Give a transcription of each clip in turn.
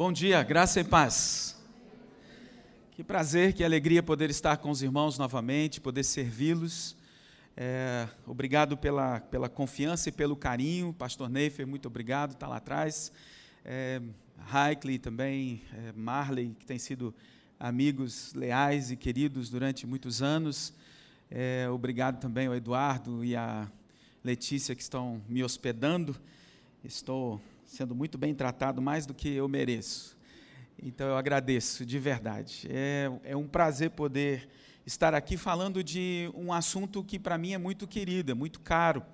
Bom dia, graça e paz. Que prazer, que alegria poder estar com os irmãos novamente, poder servi-los. É, obrigado pela, pela confiança e pelo carinho. Pastor Neifer, muito obrigado, está lá atrás. É, Heikley também, é, Marley, que tem sido amigos leais e queridos durante muitos anos. É, obrigado também ao Eduardo e à Letícia que estão me hospedando. Estou sendo muito bem tratado, mais do que eu mereço. Então eu agradeço de verdade. É, é um prazer poder estar aqui falando de um assunto que para mim é muito querido, é muito caro.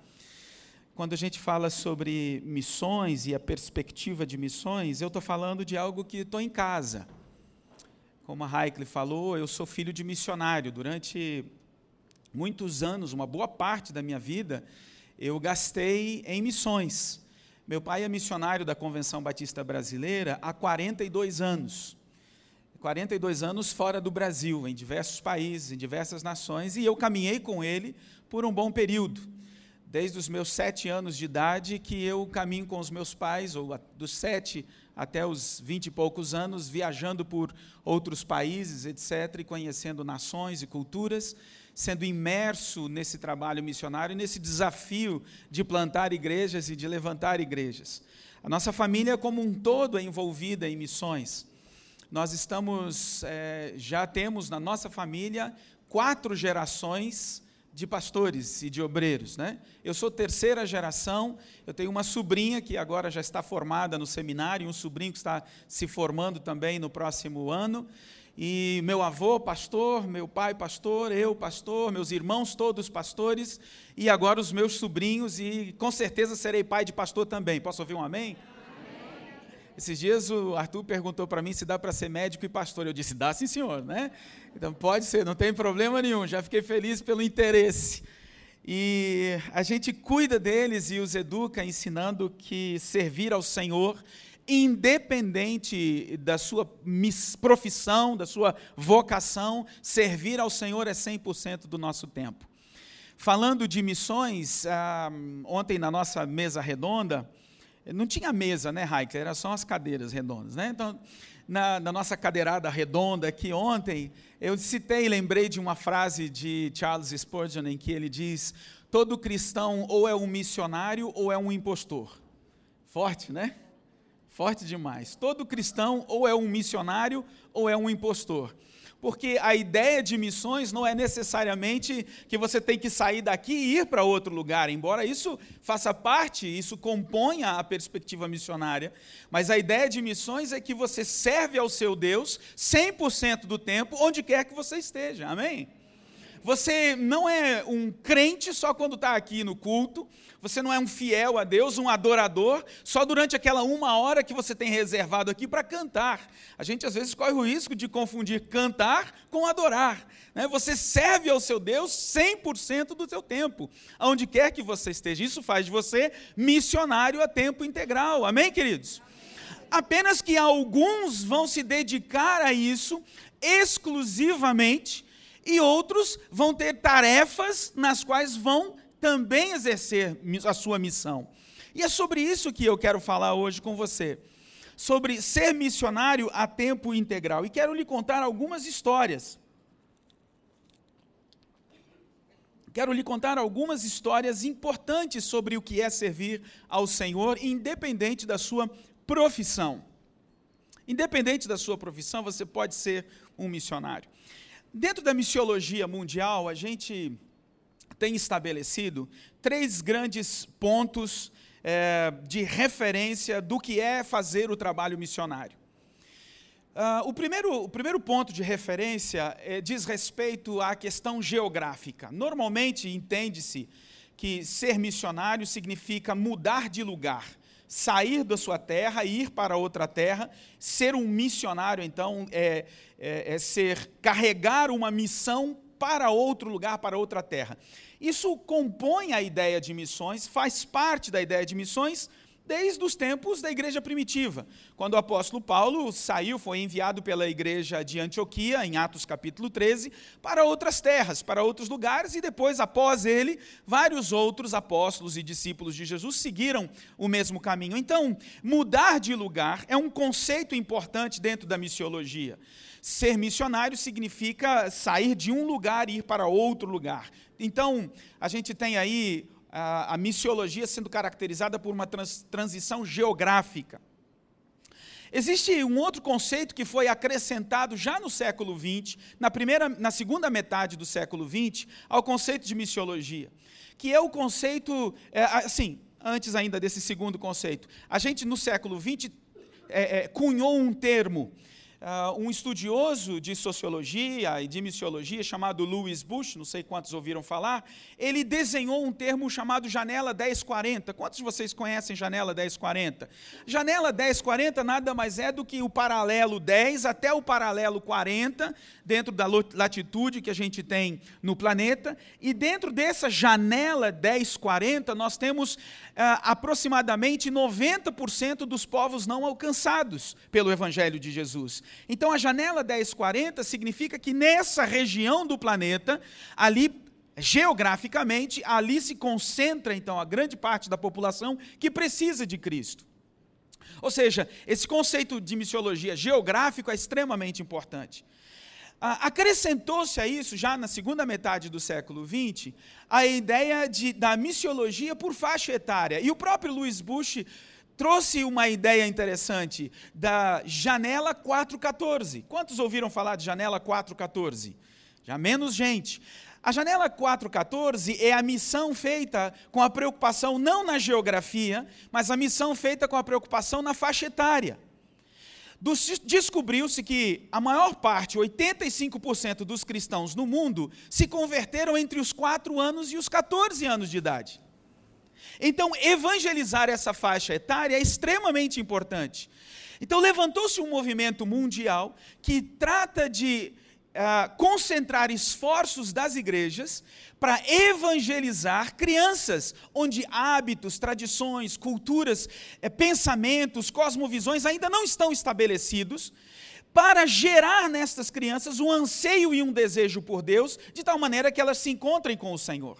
Quando a gente fala sobre missões e a perspectiva de missões, eu estou falando de algo que estou em casa. Como a Heikley falou, eu sou filho de missionário. Durante muitos anos, uma boa parte da minha vida, eu gastei em missões. Meu pai é missionário da Convenção Batista Brasileira há 42 anos. 42 anos fora do Brasil, em diversos países, em diversas nações, e eu caminhei com ele por um bom período. Desde os meus sete anos de idade, que eu caminho com os meus pais, ou dos sete até os vinte e poucos anos, viajando por outros países, etc., e conhecendo nações e culturas sendo imerso nesse trabalho missionário, nesse desafio de plantar igrejas e de levantar igrejas. A nossa família, como um todo, é envolvida em missões. Nós estamos, é, já temos na nossa família quatro gerações de pastores e de obreiros, né? Eu sou terceira geração, eu tenho uma sobrinha que agora já está formada no seminário, um sobrinho que está se formando também no próximo ano. E meu avô, pastor, meu pai, pastor, eu, pastor, meus irmãos, todos pastores, e agora os meus sobrinhos, e com certeza serei pai de pastor também. Posso ouvir um amém? Esses dias o Arthur perguntou para mim se dá para ser médico e pastor. Eu disse, dá sim, senhor, né? Então pode ser, não tem problema nenhum. Já fiquei feliz pelo interesse. E a gente cuida deles e os educa, ensinando que servir ao Senhor independente da sua profissão, da sua vocação, servir ao Senhor é 100% do nosso tempo. Falando de missões, ah, ontem na nossa mesa redonda, não tinha mesa, né, Heikel? Era só as cadeiras redondas, né? Então, na, na, nossa cadeirada redonda aqui ontem, eu citei e lembrei de uma frase de Charles Spurgeon em que ele diz: todo cristão ou é um missionário ou é um impostor. Forte, né? Forte demais. Todo cristão ou é um missionário ou é um impostor. Porque a ideia de missões não é necessariamente que você tem que sair daqui e ir para outro lugar, embora isso faça parte, isso componha a perspectiva missionária. Mas a ideia de missões é que você serve ao seu Deus 100% do tempo, onde quer que você esteja. Amém? Você não é um crente só quando está aqui no culto, você não é um fiel a Deus, um adorador, só durante aquela uma hora que você tem reservado aqui para cantar. A gente às vezes corre o risco de confundir cantar com adorar. Né? Você serve ao seu Deus 100% do seu tempo, aonde quer que você esteja. Isso faz de você missionário a tempo integral. Amém, queridos? Apenas que alguns vão se dedicar a isso exclusivamente e outros vão ter tarefas nas quais vão também exercer a sua missão. E é sobre isso que eu quero falar hoje com você. Sobre ser missionário a tempo integral. E quero lhe contar algumas histórias. Quero lhe contar algumas histórias importantes sobre o que é servir ao Senhor, independente da sua profissão. Independente da sua profissão, você pode ser um missionário. Dentro da missiologia mundial, a gente tem estabelecido três grandes pontos é, de referência do que é fazer o trabalho missionário. Uh, o, primeiro, o primeiro ponto de referência é, diz respeito à questão geográfica. Normalmente entende-se que ser missionário significa mudar de lugar, sair da sua terra ir para outra terra. Ser um missionário, então, é, é, é ser carregar uma missão para outro lugar, para outra terra. Isso compõe a ideia de missões, faz parte da ideia de missões, desde os tempos da igreja primitiva. Quando o apóstolo Paulo saiu, foi enviado pela igreja de Antioquia, em Atos capítulo 13, para outras terras, para outros lugares, e depois, após ele, vários outros apóstolos e discípulos de Jesus seguiram o mesmo caminho. Então, mudar de lugar é um conceito importante dentro da missiologia. Ser missionário significa sair de um lugar e ir para outro lugar. Então, a gente tem aí a, a missiologia sendo caracterizada por uma trans, transição geográfica. Existe um outro conceito que foi acrescentado já no século XX, na, primeira, na segunda metade do século XX, ao conceito de missiologia, que é o conceito, é, assim, antes ainda desse segundo conceito, a gente no século XX é, é, cunhou um termo Uh, um estudioso de sociologia e de missiologia chamado Louis Bush, não sei quantos ouviram falar, ele desenhou um termo chamado janela 1040. Quantos de vocês conhecem janela 1040? Janela 1040 nada mais é do que o paralelo 10 até o paralelo 40, dentro da latitude que a gente tem no planeta, e dentro dessa janela 1040 nós temos uh, aproximadamente 90% dos povos não alcançados pelo Evangelho de Jesus. Então a janela 1040 significa que nessa região do planeta, ali geograficamente, ali se concentra então a grande parte da população que precisa de Cristo. Ou seja, esse conceito de missiologia geográfico é extremamente importante. Acrescentou-se a isso, já na segunda metade do século XX, a ideia de, da missiologia por faixa etária. E o próprio Louis Bush trouxe uma ideia interessante da janela 414. Quantos ouviram falar de janela 414? Já menos gente. A janela 414 é a missão feita com a preocupação não na geografia, mas a missão feita com a preocupação na faixa etária. Descobriu-se que a maior parte, 85% dos cristãos no mundo, se converteram entre os 4 anos e os 14 anos de idade. Então, evangelizar essa faixa etária é extremamente importante. Então, levantou-se um movimento mundial que trata de uh, concentrar esforços das igrejas para evangelizar crianças, onde hábitos, tradições, culturas, eh, pensamentos, cosmovisões ainda não estão estabelecidos, para gerar nestas crianças um anseio e um desejo por Deus, de tal maneira que elas se encontrem com o Senhor.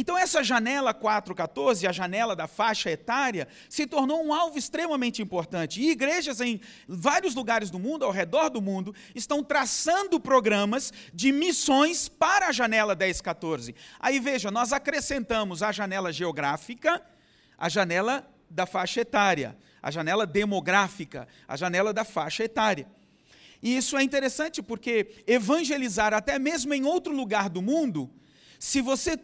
Então, essa janela 414, a janela da faixa etária, se tornou um alvo extremamente importante. E igrejas em vários lugares do mundo, ao redor do mundo, estão traçando programas de missões para a janela 1014. Aí veja, nós acrescentamos a janela geográfica, a janela da faixa etária, a janela demográfica, a janela da faixa etária. E isso é interessante porque evangelizar até mesmo em outro lugar do mundo, se você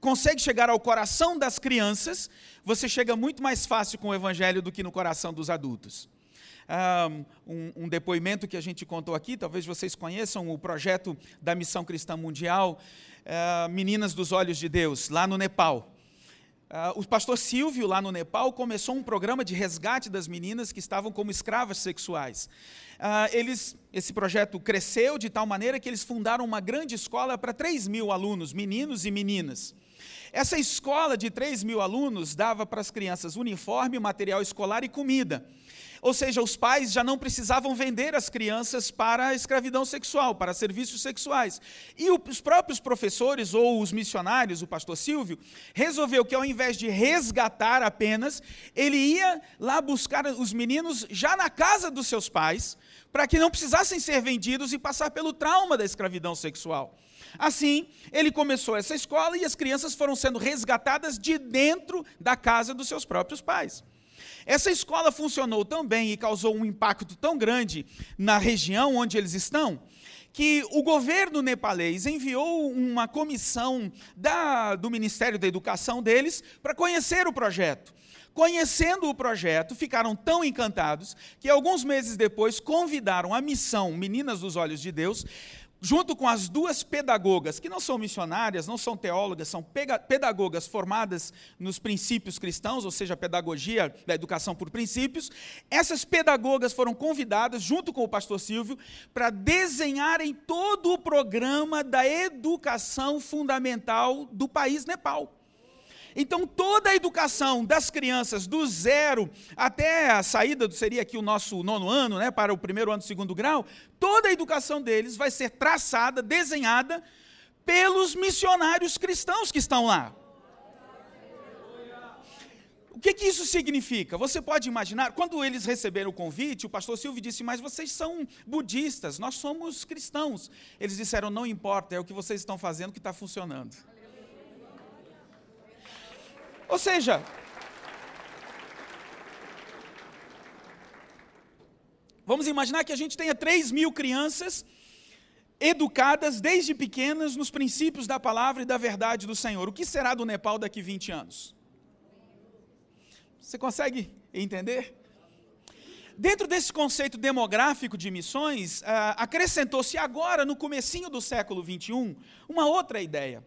consegue chegar ao coração das crianças, você chega muito mais fácil com o evangelho do que no coração dos adultos. Um, um, depoimento que a gente contou aqui, talvez vocês conheçam o projeto da Missão Cristã Mundial, uh, Meninas dos Olhos de Deus, lá no Nepal. Uh, o pastor Silvio, lá no Nepal, começou um programa de resgate das meninas que estavam como escravas sexuais. Uh, eles, esse projeto cresceu de tal maneira que eles fundaram uma grande escola para 3 mil alunos, meninos e meninas. Essa escola de 3 mil alunos dava para as crianças uniforme, material escolar e comida. Ou seja, os pais já não precisavam vender as crianças para a escravidão sexual, para serviços sexuais. E os próprios professores ou os missionários, o pastor Silvio, resolveu que ao invés de resgatar apenas, ele ia lá buscar os meninos já na casa dos seus pais, para que não precisassem ser vendidos e passar pelo trauma da escravidão sexual. Assim, ele começou essa escola e as crianças foram sendo resgatadas de dentro da casa dos seus próprios pais. Essa escola funcionou tão bem e causou um impacto tão grande na região onde eles estão, que o governo nepalês enviou uma comissão da, do Ministério da Educação deles para conhecer o projeto. Conhecendo o projeto, ficaram tão encantados que alguns meses depois convidaram a missão Meninas dos Olhos de Deus junto com as duas pedagogas, que não são missionárias, não são teólogas, são pedagogas formadas nos princípios cristãos, ou seja, a pedagogia da educação por princípios, essas pedagogas foram convidadas, junto com o pastor Silvio, para desenharem todo o programa da educação fundamental do país Nepal. Então, toda a educação das crianças, do zero até a saída, seria aqui o nosso nono ano, né, para o primeiro ano do segundo grau, toda a educação deles vai ser traçada, desenhada pelos missionários cristãos que estão lá. O que, que, isso significa? Você pode imaginar, quando eles receberam o convite, o pastor Silvio disse, mas vocês são budistas, nós somos cristãos. Eles disseram, não importa, é o que vocês estão fazendo que está funcionando. Ou seja, vamos imaginar que a gente tenha 3 mil crianças educadas desde pequenas nos princípios da palavra e da verdade do Senhor. O que será do Nepal daqui 20 anos? Você consegue entender? Dentro desse conceito demográfico de missões, ah, acrescentou-se agora, no comecinho do século XXI, uma outra ideia.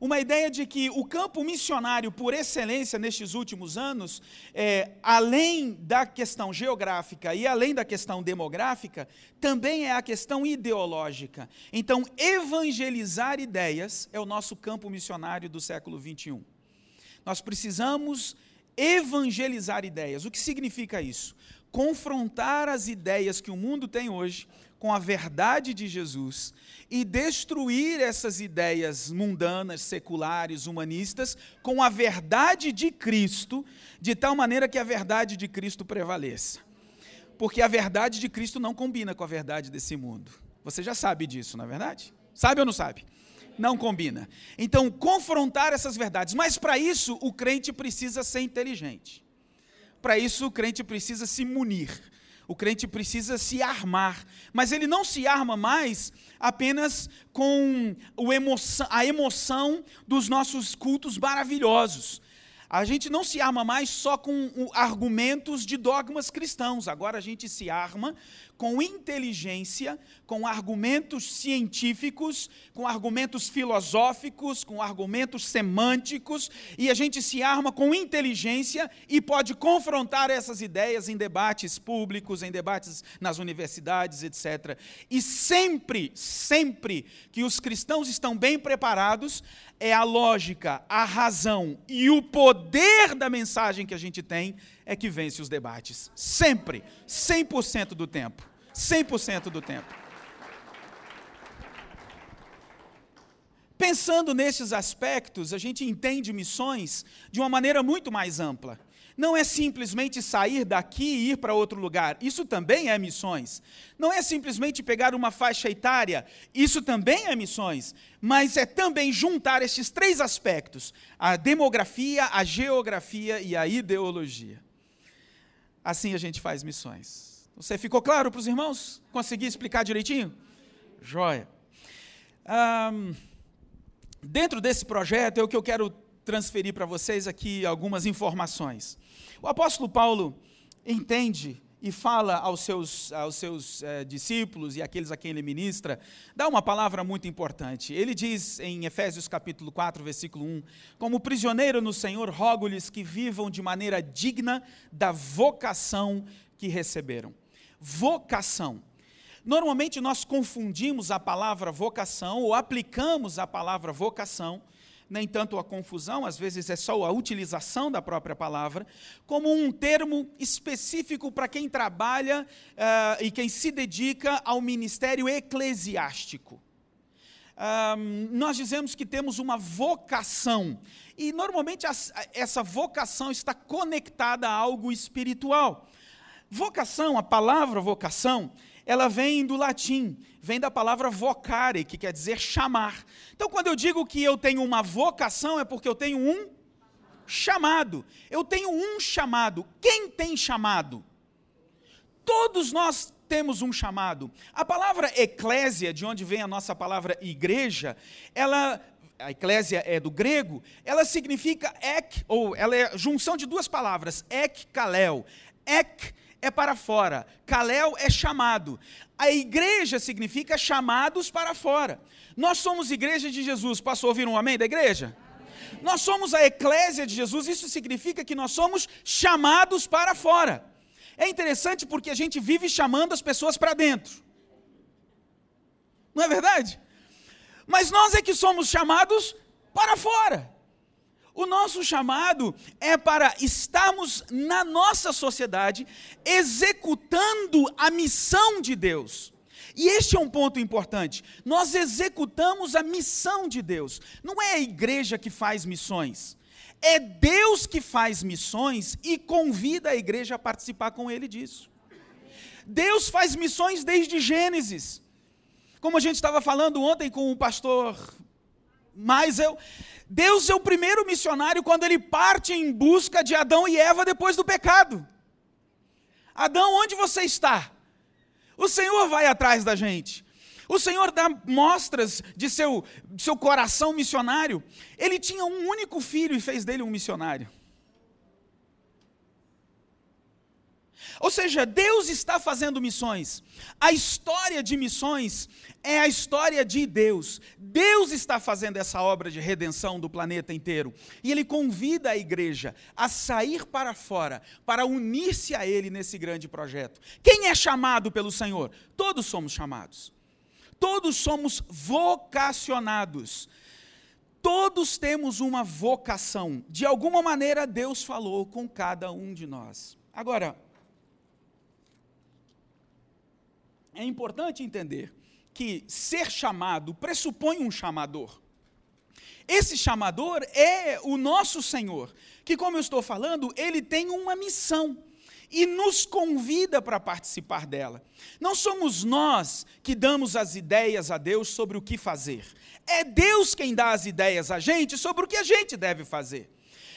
Uma ideia de que o campo missionário por excelência nestes últimos anos, é, além da questão geográfica e além da questão demográfica, também é a questão ideológica. Então, evangelizar ideias é o nosso campo missionário do século XXI. Nós precisamos evangelizar ideias. O que significa isso? Confrontar as ideias que o mundo tem hoje com a verdade de Jesus e destruir essas ideias mundanas, seculares, humanistas, com a verdade de Cristo, de tal maneira que a verdade de Cristo prevaleça. Porque a verdade de Cristo não combina com a verdade desse mundo. Você já sabe disso, não é verdade? Sabe ou não sabe? não combina. Então, confrontar essas verdades. Mas para isso, o crente precisa ser inteligente. Para isso, o crente precisa se munir. O crente precisa se armar. Mas ele não se arma mais apenas com a emoção dos nossos cultos maravilhosos. A gente não se arma mais só com argumentos de dogmas cristãos, agora a gente se arma com inteligência, com argumentos científicos, com argumentos filosóficos, com argumentos semânticos, e a gente se arma com inteligência e pode confrontar essas ideias em debates públicos, em debates nas universidades, etc. E sempre, sempre que os cristãos estão bem preparados, é a lógica, a razão e o poder da mensagem que a gente tem é que vence os debates. Sempre, 100% do tempo. 100% do tempo. Pensando nesses aspectos, a gente entende missões de uma maneira muito mais ampla. Não é simplesmente sair daqui e ir para outro lugar, isso também é missões. Não é simplesmente pegar uma faixa etária, isso também é missões. Mas é também juntar estes três aspectos: a demografia, a geografia e a ideologia. Assim a gente faz missões. Você ficou claro para os irmãos? Consegui explicar direitinho? Joia. Um, dentro desse projeto é o que eu quero transferir para vocês aqui algumas informações. O apóstolo Paulo entende e fala aos seus, aos seus eh, discípulos e aqueles a quem ele ministra, dá uma palavra muito importante. Ele diz em Efésios capítulo 4, versículo 1: Como prisioneiro no Senhor, rogo-lhes que vivam de maneira digna da vocação que receberam vocação. Normalmente nós confundimos a palavra vocação ou aplicamos a palavra vocação, nem tanto a confusão, às vezes é só a utilização da própria palavra, como um termo específico para quem trabalha uh, e quem se dedica ao ministério eclesiástico. Um, nós dizemos que temos uma vocação, e normalmente as, essa vocação está conectada a algo espiritual. Vocação, a palavra vocação, ela vem do latim, vem da palavra vocare, que quer dizer chamar. Então, quando eu digo que eu tenho uma vocação, é porque eu tenho um chamado. Eu tenho um chamado. Quem tem chamado? Todos nós temos um chamado. A palavra eclésia, de onde vem a nossa palavra igreja, ela a eclésia é do grego, ela significa ek, ou ela é junção de duas palavras, ek kalel. Ek é para fora, Kalel é chamado. A igreja significa chamados para fora. Nós somos igreja de Jesus. Posso ouvir um amém da igreja? Nós somos a eclésia de Jesus, isso significa que nós somos chamados para fora. É interessante porque a gente vive chamando as pessoas para dentro. Não é verdade? Mas nós é que somos chamados para fora. O nosso chamado é para estarmos na nossa sociedade executando a missão de Deus. E este é um ponto importante. Nós executamos a missão de Deus. Não é a igreja que faz missões. É Deus que faz missões e convida a igreja a participar com ele disso. Deus faz missões desde Gênesis. Como a gente estava falando ontem com o pastor mas eu, Deus é o primeiro missionário quando ele parte em busca de Adão e Eva depois do pecado. Adão, onde você está? O Senhor vai atrás da gente. O Senhor dá mostras de seu, de seu coração missionário. Ele tinha um único filho e fez dele um missionário. Ou seja, Deus está fazendo missões. A história de missões é a história de Deus. Deus está fazendo essa obra de redenção do planeta inteiro. E Ele convida a igreja a sair para fora, para unir-se a Ele nesse grande projeto. Quem é chamado pelo Senhor? Todos somos chamados. Todos somos vocacionados. Todos temos uma vocação. De alguma maneira, Deus falou com cada um de nós. Agora, é importante entender que ser chamado pressupõe um chamador. Esse chamador é o nosso Senhor, que, como eu estou falando, ele tem uma missão e nos convida para participar dela. Não somos nós que damos as ideias a Deus sobre o que fazer. É Deus quem dá as ideias a gente sobre o que a gente deve fazer.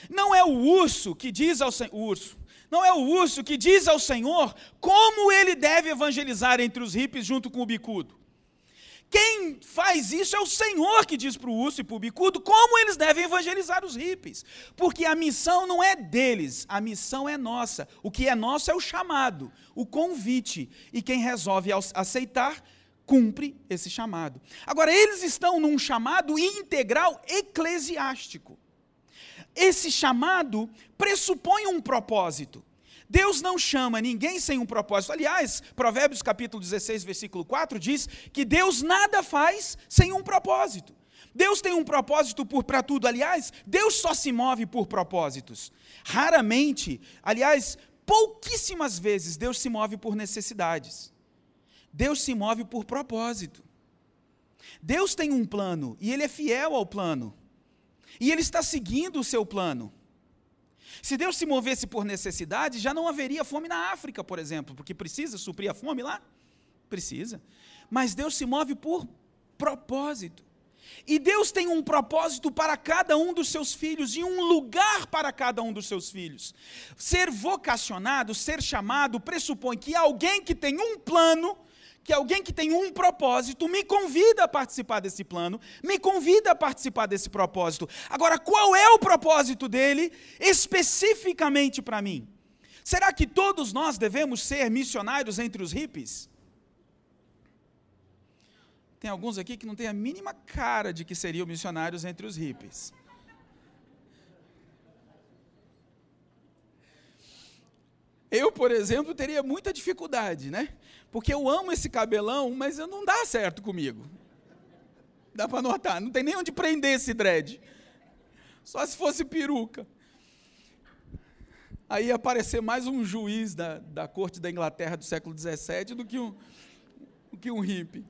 Não é o urso que diz ao Senhor, urso, não é o urso que diz ao Senhor como ele deve evangelizar entre os hippies junto com o bicudo. Quem faz isso é o Senhor que diz para o urso e para o bicudo como eles devem evangelizar os hippies. Porque a missão não é deles, a missão é nossa. O que é nosso é o chamado, o convite. E quem resolve aceitar, cumpre esse chamado. Agora, eles estão num chamado integral eclesiástico. Esse chamado pressupõe um propósito. Deus não chama ninguém sem um propósito. Aliás, Provérbios capítulo 16, versículo 4 diz que Deus nada faz sem um propósito. Deus tem um propósito para tudo. Aliás, Deus só se move por propósitos. Raramente, aliás, pouquíssimas vezes, Deus se move por necessidades. Deus se move por propósito. Deus tem um plano e Ele é fiel ao plano. E ele está seguindo o seu plano. Se Deus se movesse por necessidade, já não haveria fome na África, por exemplo, porque precisa suprir a fome lá? Precisa. Mas Deus se move por propósito. E Deus tem um propósito para cada um dos seus filhos e um lugar para cada um dos seus filhos. Ser vocacionado, ser chamado, pressupõe que alguém que tem um plano que alguém que tem um propósito me convida a participar desse plano, me convida a participar desse propósito. Agora, qual é o propósito dele especificamente para mim? Será que todos nós devemos ser missionários entre os hippies? Tem alguns aqui que não têm a mínima cara de que seriam missionários entre os hippies. Eu, por exemplo, teria muita dificuldade, né? Porque eu amo esse cabelão, mas não dá certo comigo. Dá para notar, não tem nem onde prender esse dread. Só se fosse peruca. Aí ia aparecer mais um juiz da, da corte da Inglaterra do século XVII do que um, do que um hippie.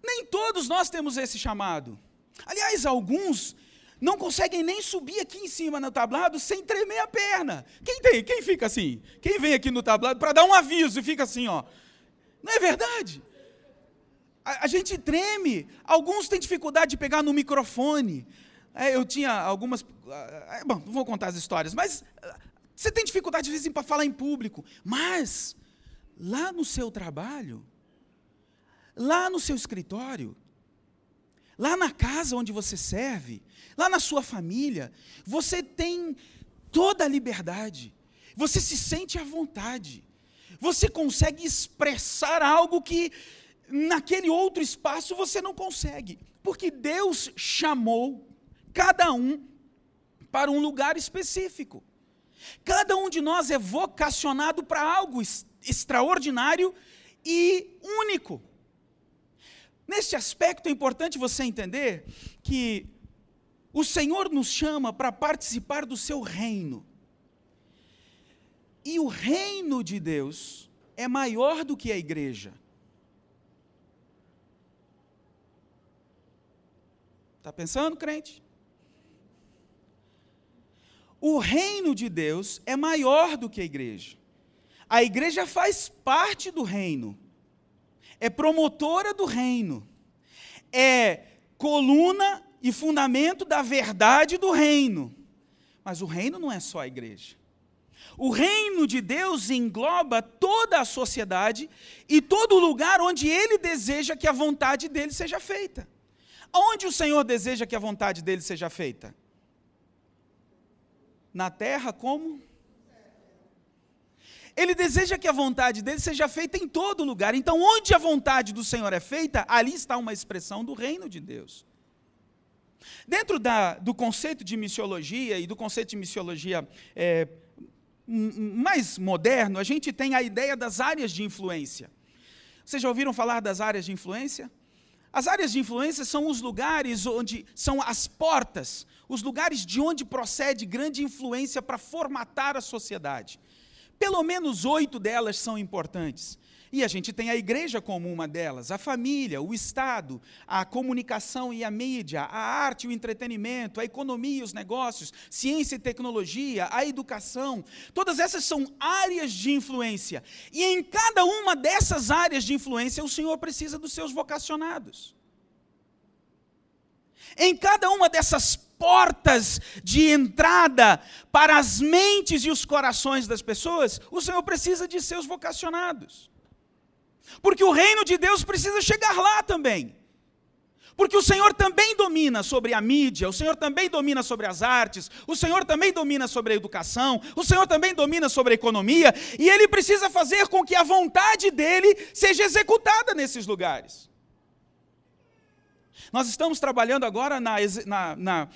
Nem todos nós temos esse chamado. Aliás, alguns não conseguem nem subir aqui em cima no tablado sem tremer a perna. Quem tem? Quem fica assim? Quem vem aqui no tablado para dar um aviso e fica assim, ó? Não é verdade? A, a gente treme. Alguns têm dificuldade de pegar no microfone. É, eu tinha algumas. É, bom, não vou contar as histórias, mas você tem dificuldade, às vezes, para falar em público. Mas, lá no seu trabalho, lá no seu escritório, lá na casa onde você serve, lá na sua família, você tem toda a liberdade, você se sente à vontade, você consegue expressar algo que naquele outro espaço você não consegue, porque Deus chamou cada um para um lugar específico. Cada um de nós é vocacionado para algo extraordinário e único. Neste aspecto é importante você entender que o Senhor nos chama para participar do seu reino. E o reino de Deus é maior do que a igreja. Está pensando, crente? O reino de Deus é maior do que a igreja. A igreja faz parte do reino, é promotora do reino, é coluna e fundamento da verdade do reino. Mas o reino não é só a igreja. O reino de Deus engloba toda a sociedade e todo lugar onde ele deseja que a vontade dele seja feita. Onde o Senhor deseja que a vontade dele seja feita? Na terra como? Ele deseja que a vontade dele seja feita em todo lugar. Então, onde a vontade do Senhor é feita, ali está uma expressão do reino de Deus. Dentro da, do conceito de missiologia e do conceito de missiologia é, mais moderno, a gente tem a ideia das áreas de influência. Vocês já ouviram falar das áreas de influência? As áreas de influência são os lugares onde são as portas, os lugares de onde procede grande influência para formatar a sociedade. Pelo menos oito delas são importantes. E a gente tem a igreja como uma delas, a família, o Estado, a comunicação e a mídia, a arte e o entretenimento, a economia e os negócios, ciência e tecnologia, a educação. Todas essas são áreas de influência. E em cada uma dessas áreas de influência, o Senhor precisa dos seus vocacionados. Em cada uma dessas portas de entrada para as mentes e os corações das pessoas, o Senhor precisa de seus vocacionados. Porque o reino de Deus precisa chegar lá também. Porque o Senhor também domina sobre a mídia, o Senhor também domina sobre as artes, o Senhor também domina sobre a educação, o Senhor também domina sobre a economia, e Ele precisa fazer com que a vontade dEle seja executada nesses lugares. Nós estamos trabalhando agora na, na, na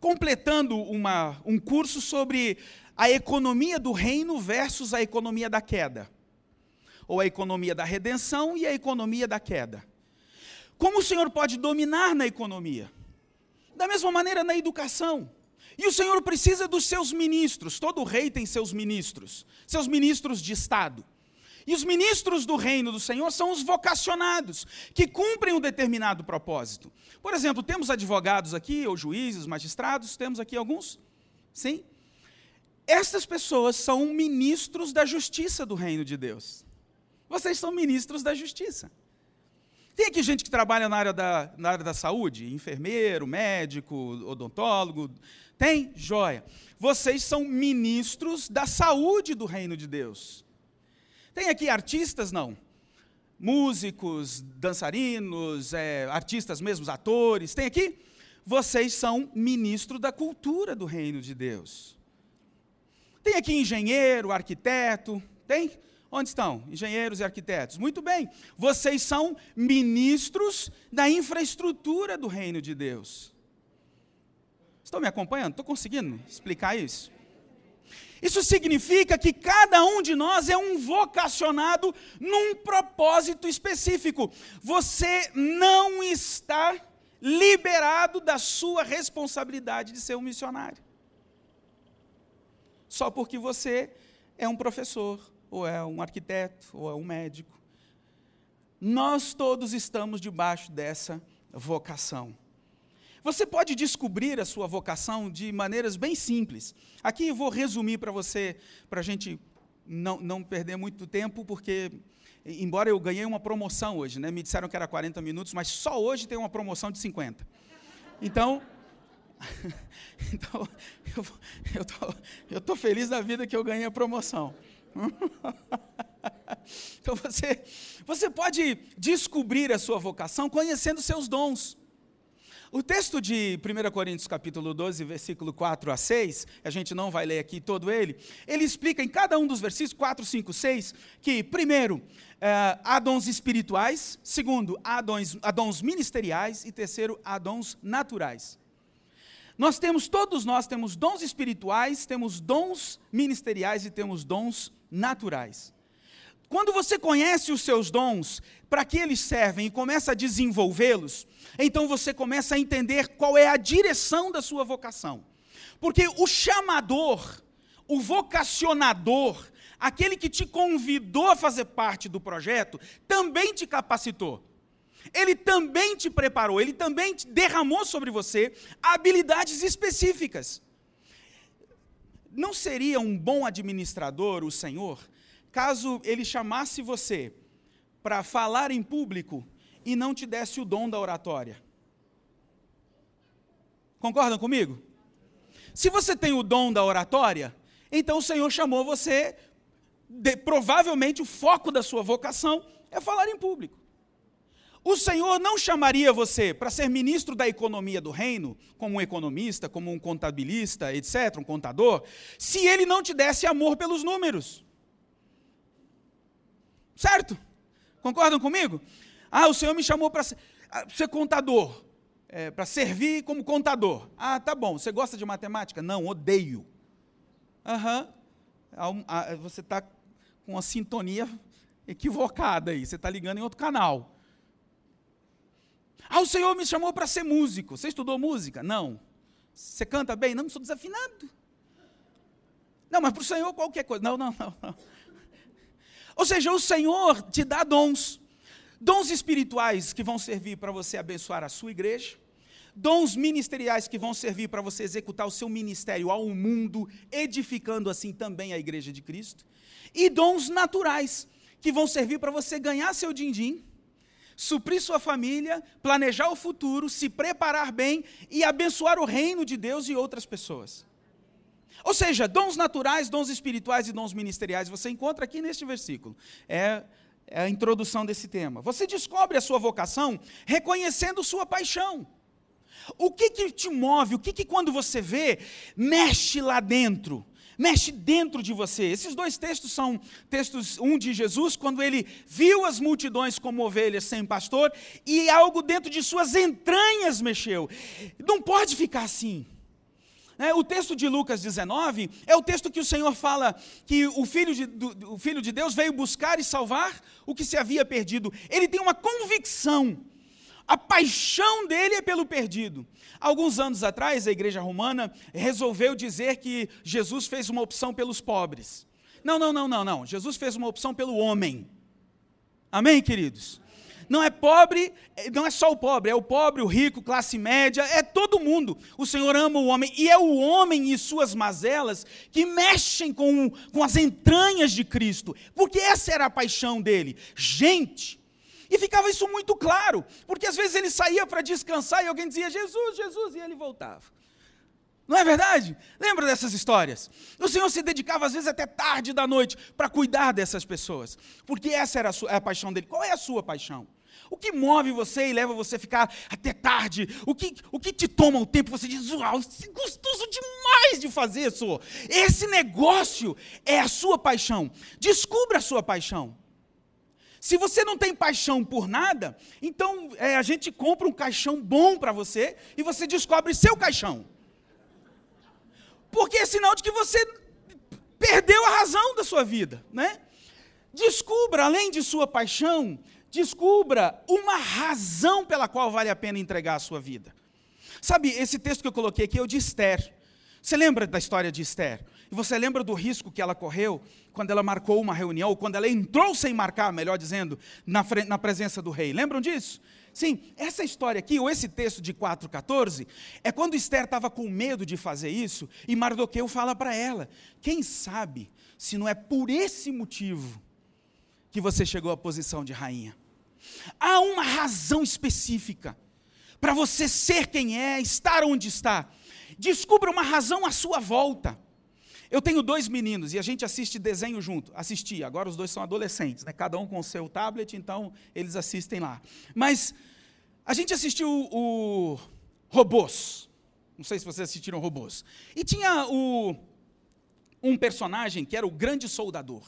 completando uma, um curso sobre a economia do reino versus a economia da queda ou a economia da redenção e a economia da queda. Como o Senhor pode dominar na economia? Da mesma maneira na educação. E o Senhor precisa dos seus ministros, todo rei tem seus ministros, seus ministros de Estado. E os ministros do reino do Senhor são os vocacionados, que cumprem um determinado propósito. Por exemplo, temos advogados aqui, ou juízes, magistrados, temos aqui alguns? Sim? Essas pessoas são ministros da justiça do reino de Deus. Vocês são ministros da justiça. Tem aqui gente que trabalha na área da, na área da saúde? Enfermeiro, médico, odontólogo? Tem? Joia. Vocês são ministros da saúde do reino de Deus. Tem aqui artistas? Não. Músicos, dançarinos, é, artistas mesmo, atores. Tem aqui? Vocês são ministro da cultura do reino de Deus. Tem aqui engenheiro, arquiteto? Tem? Onde estão? Engenheiros e arquitetos. Muito bem, vocês são ministros da infraestrutura do reino de Deus. Estão me acompanhando? Estou conseguindo explicar isso? Isso significa que cada um de nós é um vocacionado num propósito específico. Você não está liberado da sua responsabilidade de ser um missionário. Só porque você é um professor, ou é um arquiteto, ou é um médico. Nós todos estamos debaixo dessa vocação. Você pode descobrir a sua vocação de maneiras bem simples. Aqui eu vou resumir para você, para a gente não, não perder muito tempo, porque, embora eu ganhei uma promoção hoje, né? me disseram que era 40 minutos, mas só hoje tem uma promoção de 50. Então, então eu estou feliz da vida que eu ganhei a promoção. então você, você pode descobrir a sua vocação conhecendo seus dons. O texto de 1 Coríntios capítulo 12, versículo 4 a 6, a gente não vai ler aqui todo ele, ele explica em cada um dos versículos 4, 5, 6, que primeiro, eh, há dons espirituais, segundo, há dons, há dons ministeriais e terceiro, há dons naturais. Nós temos, todos nós temos dons espirituais, temos dons ministeriais e temos dons naturais. Quando você conhece os seus dons, para que eles servem e começa a desenvolvê-los, então você começa a entender qual é a direção da sua vocação. Porque o chamador, o vocacionador, aquele que te convidou a fazer parte do projeto, também te capacitou. Ele também te preparou, ele também derramou sobre você habilidades específicas. Não seria um bom administrador o Senhor caso ele chamasse você para falar em público e não te desse o dom da oratória? Concordam comigo? Se você tem o dom da oratória, então o Senhor chamou você, de, provavelmente o foco da sua vocação é falar em público. O Senhor não chamaria você para ser ministro da economia do reino, como um economista, como um contabilista, etc., um contador, se ele não te desse amor pelos números. Certo? Concordam comigo? Ah, o Senhor me chamou para ser, ah, ser, contador, é, para servir como contador. Ah, tá bom. Você gosta de matemática? Não, odeio. Aham. Uhum. Você está com uma sintonia equivocada aí. Você está ligando em outro canal. Ah, o Senhor me chamou para ser músico. Você estudou música? Não. Você canta bem? Não, sou desafinado. Não, mas para o Senhor qualquer coisa. Não, não, não, não. Ou seja, o Senhor te dá dons. Dons espirituais que vão servir para você abençoar a sua igreja. Dons ministeriais que vão servir para você executar o seu ministério ao mundo, edificando assim também a igreja de Cristo. E dons naturais que vão servir para você ganhar seu din-din suprir sua família, planejar o futuro, se preparar bem e abençoar o reino de Deus e outras pessoas. Ou seja, dons naturais, dons espirituais e dons ministeriais, você encontra aqui neste versículo. É, é a introdução desse tema. Você descobre a sua vocação reconhecendo sua paixão. O que, que te move? O que, que quando você vê, mexe lá dentro? mexe dentro de você. Esses dois textos são textos, um de Jesus, quando ele viu as multidões como ovelhas sem pastor, e algo dentro de suas entranhas mexeu. Não pode ficar assim. É, o texto de Lucas 19 é o texto que o Senhor fala que o filho, de, do, o filho de Deus veio buscar e salvar o que se havia perdido. Ele tem uma convicção a paixão dele é pelo perdido. Alguns anos atrás, a igreja romana resolveu dizer que Jesus fez uma opção pelos pobres. Não, não, não, não, não. Jesus fez uma opção pelo homem. Amém, queridos? Não é pobre, não é só o pobre, é o pobre, o rico, classe média, é todo mundo. O Senhor ama o homem, e é o homem e suas mazelas que mexem com, com as entranhas de Cristo, porque essa era a paixão dele. Gente, e ficava isso muito claro, porque às vezes ele saía para descansar e alguém dizia Jesus, Jesus, e ele voltava. Não é verdade? Lembra dessas histórias? O Senhor se dedicava às vezes até tarde da noite para cuidar dessas pessoas, porque essa era a, sua, a paixão dele. Qual é a sua paixão? O que move você e leva você a ficar até tarde? O que, o que te toma o tempo? Você diz, uau, isso é gostoso demais de fazer, Senhor. Esse negócio é a sua paixão. Descubra a sua paixão. Se você não tem paixão por nada, então é, a gente compra um caixão bom para você e você descobre seu caixão. Porque é sinal de que você perdeu a razão da sua vida, né? Descubra, além de sua paixão, descubra uma razão pela qual vale a pena entregar a sua vida. Sabe, esse texto que eu coloquei aqui é o de Esther. Você lembra da história de Esther? E você lembra do risco que ela correu quando ela marcou uma reunião, ou quando ela entrou sem marcar, melhor dizendo, na, frente, na presença do rei? Lembram disso? Sim, essa história aqui, ou esse texto de 4,14, é quando Esther estava com medo de fazer isso, e Mardoqueu fala para ela: quem sabe se não é por esse motivo que você chegou à posição de rainha? Há uma razão específica para você ser quem é, estar onde está. Descubra uma razão à sua volta. Eu tenho dois meninos e a gente assiste desenho junto. Assisti, agora os dois são adolescentes, né? cada um com o seu tablet, então eles assistem lá. Mas a gente assistiu o Robôs. Não sei se vocês assistiram Robôs. E tinha o, um personagem que era o grande soldador.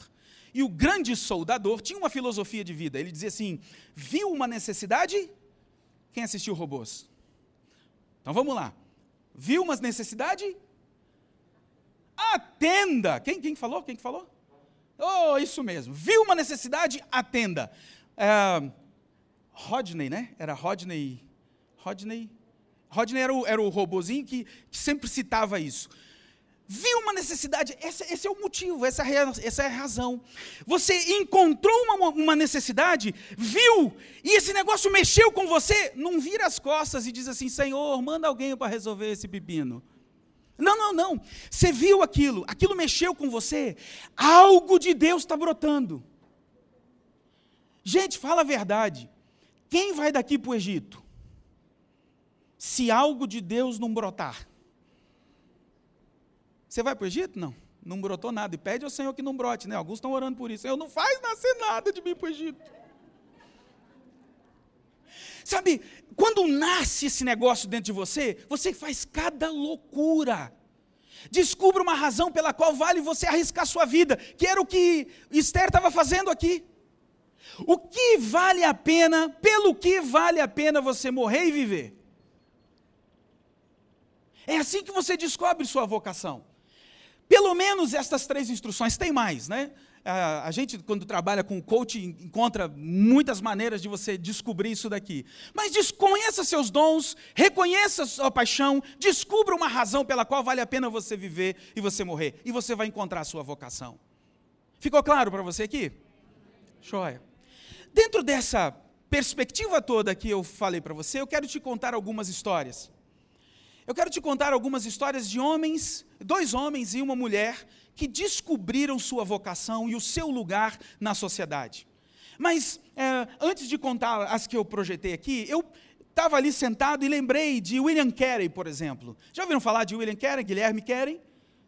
E o grande soldador tinha uma filosofia de vida. Ele dizia assim: viu uma necessidade? Quem assistiu Robôs? Então vamos lá. Viu uma necessidade? Atenda. Quem, quem falou? Quem falou? Oh, isso mesmo. Viu uma necessidade, atenda. É, Rodney, né? Era Rodney. Rodney. Rodney era o, era o robozinho que, que sempre citava isso viu uma necessidade, esse, esse, é o motivo, essa é, essa é a razão. Você encontrou uma, uma, necessidade, viu, e esse negócio mexeu com você, não vira as costas e diz assim: Senhor, manda alguém para resolver esse pepino. Não, não, não. Você viu aquilo, aquilo mexeu com você, algo de Deus está brotando. Gente, fala a verdade. Quem vai daqui para o Egito? Se algo de Deus não brotar. Você vai para o Egito? Não. Não brotou nada. E pede ao Senhor que não brote, né? Alguns estão orando por isso. Senhor, não faz nascer nada de mim para o Egito. Sabe, quando nasce esse negócio dentro de você, você faz cada loucura. Descubra uma razão pela qual vale você arriscar sua vida, que era o que Esther estava fazendo aqui. O que vale a pena, pelo que vale a pena você morrer e viver? É assim que você descobre sua vocação. Pelo menos estas três instruções, tem mais, né? A gente, quando trabalha com coaching, encontra muitas maneiras de você descobrir isso daqui. Mas desconheça seus dons, reconheça sua paixão, descubra uma razão pela qual vale a pena você viver e você morrer. E você vai encontrar a sua vocação. Ficou claro para você aqui? Joia. Dentro dessa perspectiva toda que eu falei para você, eu quero te contar algumas histórias. Eu quero te contar algumas histórias de homens, dois homens e uma mulher, que descobriram sua vocação e o seu lugar na sociedade. Mas, é, antes de contar as que eu projetei aqui, eu estava ali sentado e lembrei de William Carey, por exemplo. Já ouviram falar de William Carey, Guilherme Carey?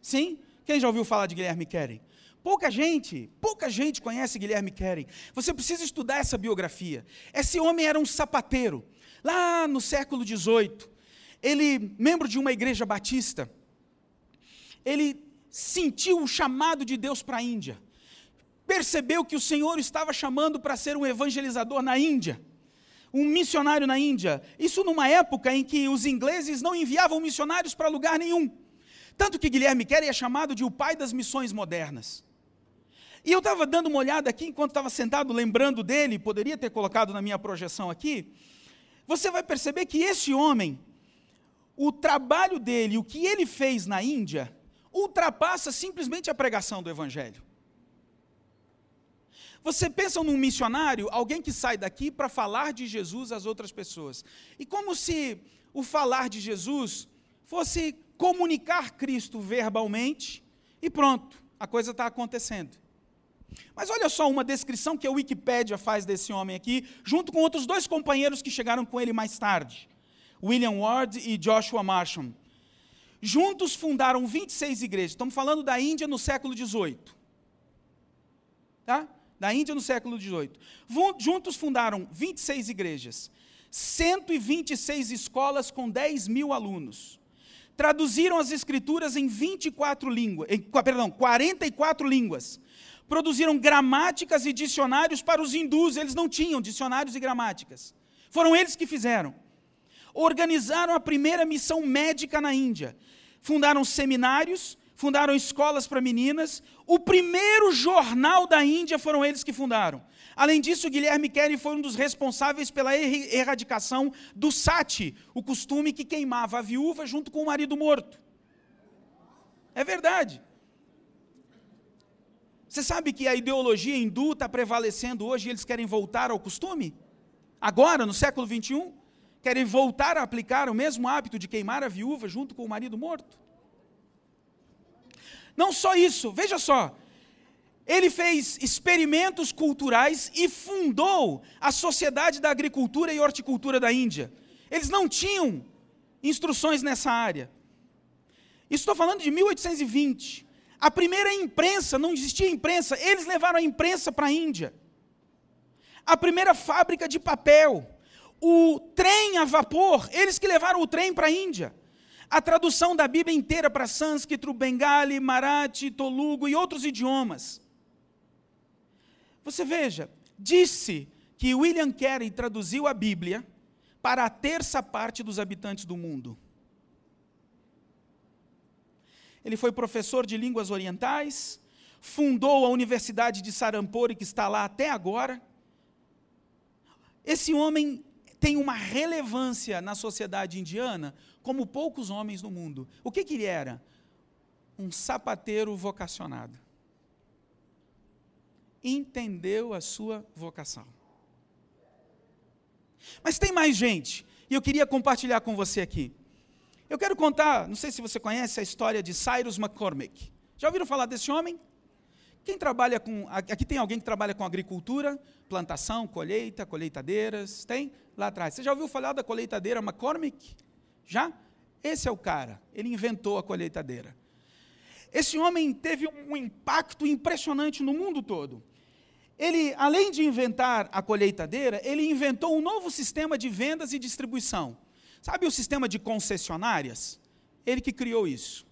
Sim? Quem já ouviu falar de Guilherme Carey? Pouca gente, pouca gente conhece Guilherme Carey. Você precisa estudar essa biografia. Esse homem era um sapateiro, lá no século XVIII ele, membro de uma igreja batista, ele sentiu o chamado de Deus para a Índia. Percebeu que o Senhor estava chamando para ser um evangelizador na Índia, um missionário na Índia. Isso numa época em que os ingleses não enviavam missionários para lugar nenhum. Tanto que Guilherme Carey é chamado de o pai das missões modernas. E eu estava dando uma olhada aqui, enquanto estava sentado, lembrando dele, poderia ter colocado na minha projeção aqui. Você vai perceber que esse homem, o trabalho dele, o que ele fez na Índia, ultrapassa simplesmente a pregação do Evangelho. Você pensa num missionário, alguém que sai daqui para falar de Jesus às outras pessoas. E como se o falar de Jesus fosse comunicar Cristo verbalmente e pronto, a coisa está acontecendo. Mas olha só uma descrição que a Wikipédia faz desse homem aqui, junto com outros dois companheiros que chegaram com ele mais tarde. William Ward e Joshua Marsham. Juntos fundaram 26 igrejas. Estamos falando da Índia no século XVIII. Tá? Da Índia no século XVIII. Juntos fundaram 26 igrejas, 126 escolas com 10 mil alunos. Traduziram as escrituras em 24 línguas, perdão, 44 línguas. Produziram gramáticas e dicionários para os hindus, eles não tinham dicionários e gramáticas. Foram eles que fizeram organizaram a primeira missão médica na Índia. Fundaram seminários, fundaram escolas para meninas. O primeiro jornal da Índia foram eles que fundaram. Além disso, Guilherme Carey foi um dos responsáveis pela erradicação do sati, o costume que queimava a viúva junto com o marido morto. É verdade. Você sabe que a ideologia hindu está prevalecendo hoje e eles querem voltar ao costume? Agora, no século 21? Querem voltar a aplicar o mesmo hábito de queimar a viúva junto com o marido morto. Não só isso, veja só. Ele fez experimentos culturais e fundou a Sociedade da Agricultura e Horticultura da Índia. Eles não tinham instruções nessa área. Estou falando de 1820. A primeira imprensa, não existia imprensa, eles levaram a imprensa para a Índia. A primeira fábrica de papel, o trem a vapor, eles que levaram o trem para a Índia. A tradução da Bíblia inteira para sânscrito, bengali, marathi, tolugo e outros idiomas. Você veja, disse que William Carey traduziu a Bíblia para a terça parte dos habitantes do mundo. Ele foi professor de línguas orientais, fundou a Universidade de Sarampore, que está lá até agora. Esse homem tem uma relevância na sociedade indiana como poucos homens no mundo. O que, que ele era? Um sapateiro vocacionado. Entendeu a sua vocação. Mas tem mais gente, e eu queria compartilhar com você aqui. Eu quero contar, não sei se você conhece a história de Cyrus McCormick. Já ouviram falar desse homem? Quem trabalha com. Aqui tem alguém que trabalha com agricultura, plantação, colheita, colheitadeiras. Tem? Lá atrás. Você já ouviu falar da colheitadeira McCormick? Já? Esse é o cara. Ele inventou a colheitadeira. Esse homem teve um impacto impressionante no mundo todo. Ele, além de inventar a colheitadeira, ele inventou um novo sistema de vendas e distribuição. Sabe o sistema de concessionárias? Ele que criou isso.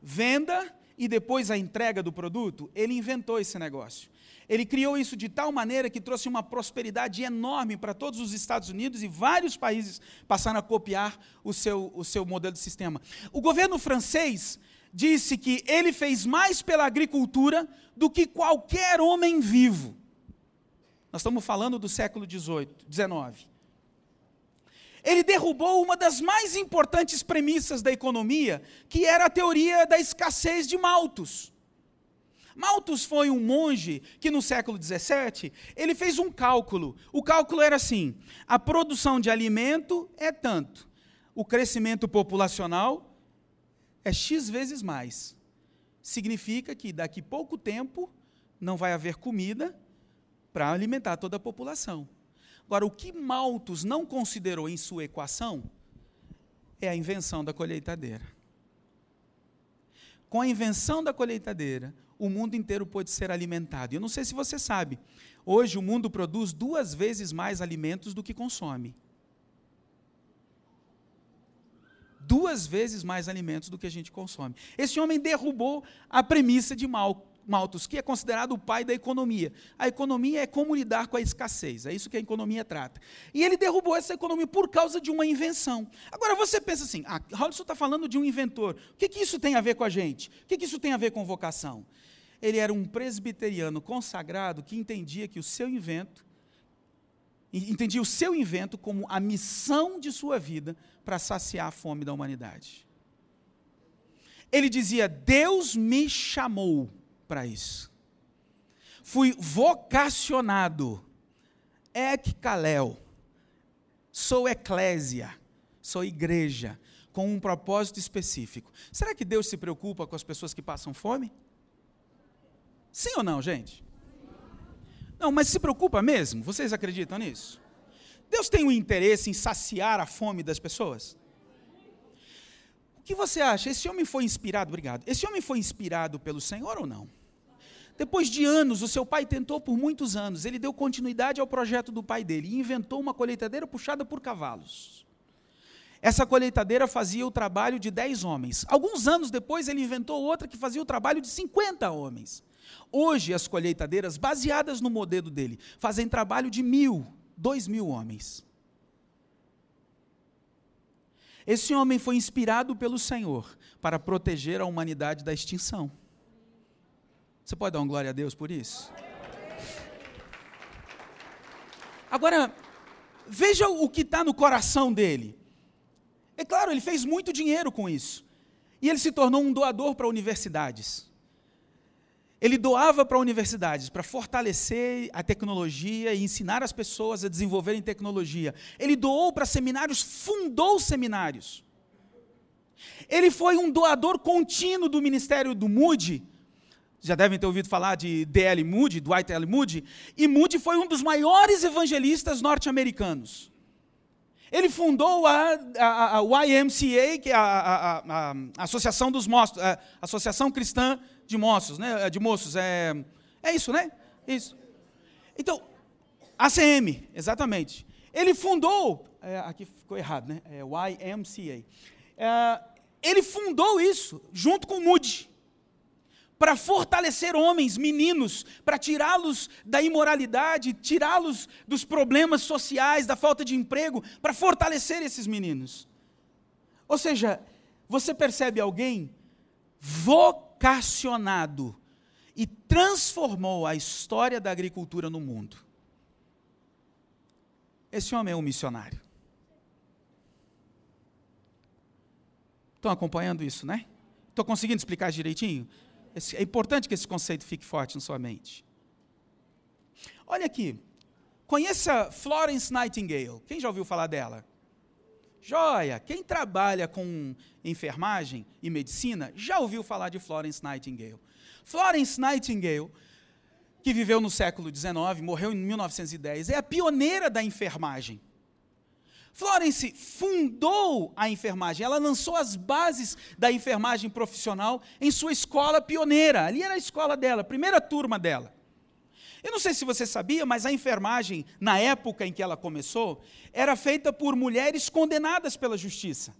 Venda e depois a entrega do produto, ele inventou esse negócio. Ele criou isso de tal maneira que trouxe uma prosperidade enorme para todos os Estados Unidos e vários países passaram a copiar o seu, o seu modelo de sistema. O governo francês disse que ele fez mais pela agricultura do que qualquer homem vivo. Nós estamos falando do século XVIII, XIX. Ele derrubou uma das mais importantes premissas da economia, que era a teoria da escassez de maltos. Malthus foi um monge que no século XVII ele fez um cálculo. O cálculo era assim: a produção de alimento é tanto, o crescimento populacional é x vezes mais. Significa que daqui pouco tempo não vai haver comida para alimentar toda a população. Agora, o que Malthus não considerou em sua equação é a invenção da colheitadeira. Com a invenção da colheitadeira, o mundo inteiro pôde ser alimentado. E eu não sei se você sabe, hoje o mundo produz duas vezes mais alimentos do que consome. Duas vezes mais alimentos do que a gente consome. Esse homem derrubou a premissa de Mal, Malthus, que é considerado o pai da economia. A economia é como lidar com a escassez, é isso que a economia trata. E ele derrubou essa economia por causa de uma invenção. Agora você pensa assim: ah, Robson está falando de um inventor. O que, que isso tem a ver com a gente? O que, que isso tem a ver com vocação? Ele era um presbiteriano consagrado que entendia que o seu invento, entendia o seu invento como a missão de sua vida para saciar a fome da humanidade. Ele dizia: Deus me chamou para isso. Fui vocacionado. Ek kalel. Sou eclésia. Sou igreja. Com um propósito específico. Será que Deus se preocupa com as pessoas que passam fome? Sim ou não, gente? Não, mas se preocupa mesmo? Vocês acreditam nisso? Deus tem um interesse em saciar a fome das pessoas? Que você acha? Esse homem foi inspirado, obrigado. Esse homem foi inspirado pelo Senhor ou não? Depois de anos, o seu pai tentou por muitos anos, ele deu continuidade ao projeto do pai dele e inventou uma colheitadeira puxada por cavalos. Essa colheitadeira fazia o trabalho de 10 homens. Alguns anos depois, ele inventou outra que fazia o trabalho de 50 homens. Hoje, as colheitadeiras, baseadas no modelo dele, fazem trabalho de mil, dois mil homens. Esse homem foi inspirado pelo Senhor para proteger a humanidade da extinção. Você pode dar uma glória a Deus por isso? Agora, veja o que está no coração dele. É claro, ele fez muito dinheiro com isso. E ele se tornou um doador para universidades. Ele doava para universidades para fortalecer a tecnologia e ensinar as pessoas a desenvolverem tecnologia. Ele doou para seminários, fundou seminários. Ele foi um doador contínuo do ministério do Moody. Já devem ter ouvido falar de D.L. Moody, Dwight L. Moody. E Moody foi um dos maiores evangelistas norte-americanos. Ele fundou a, a, a, YMCA, que é a, a Associação dos a Associação Cristã de moços, né? De moços, é, é isso, né? Isso. Então, ACM, exatamente. Ele fundou, é, aqui ficou errado, né? É YMCA. É, ele fundou isso junto com o Moody para fortalecer homens, meninos, para tirá-los da imoralidade, tirá-los dos problemas sociais, da falta de emprego, para fortalecer esses meninos. Ou seja, você percebe alguém vocacionado e transformou a história da agricultura no mundo. Esse homem é um missionário. Estão acompanhando isso, né? Estou conseguindo explicar direitinho? É importante que esse conceito fique forte na sua mente. Olha aqui. Conheça Florence Nightingale. Quem já ouviu falar dela? Joia! Quem trabalha com enfermagem e medicina já ouviu falar de Florence Nightingale. Florence Nightingale, que viveu no século XIX, morreu em 1910, é a pioneira da enfermagem. Florence fundou a enfermagem, ela lançou as bases da enfermagem profissional em sua escola pioneira. Ali era a escola dela, a primeira turma dela. Eu não sei se você sabia, mas a enfermagem, na época em que ela começou, era feita por mulheres condenadas pela justiça.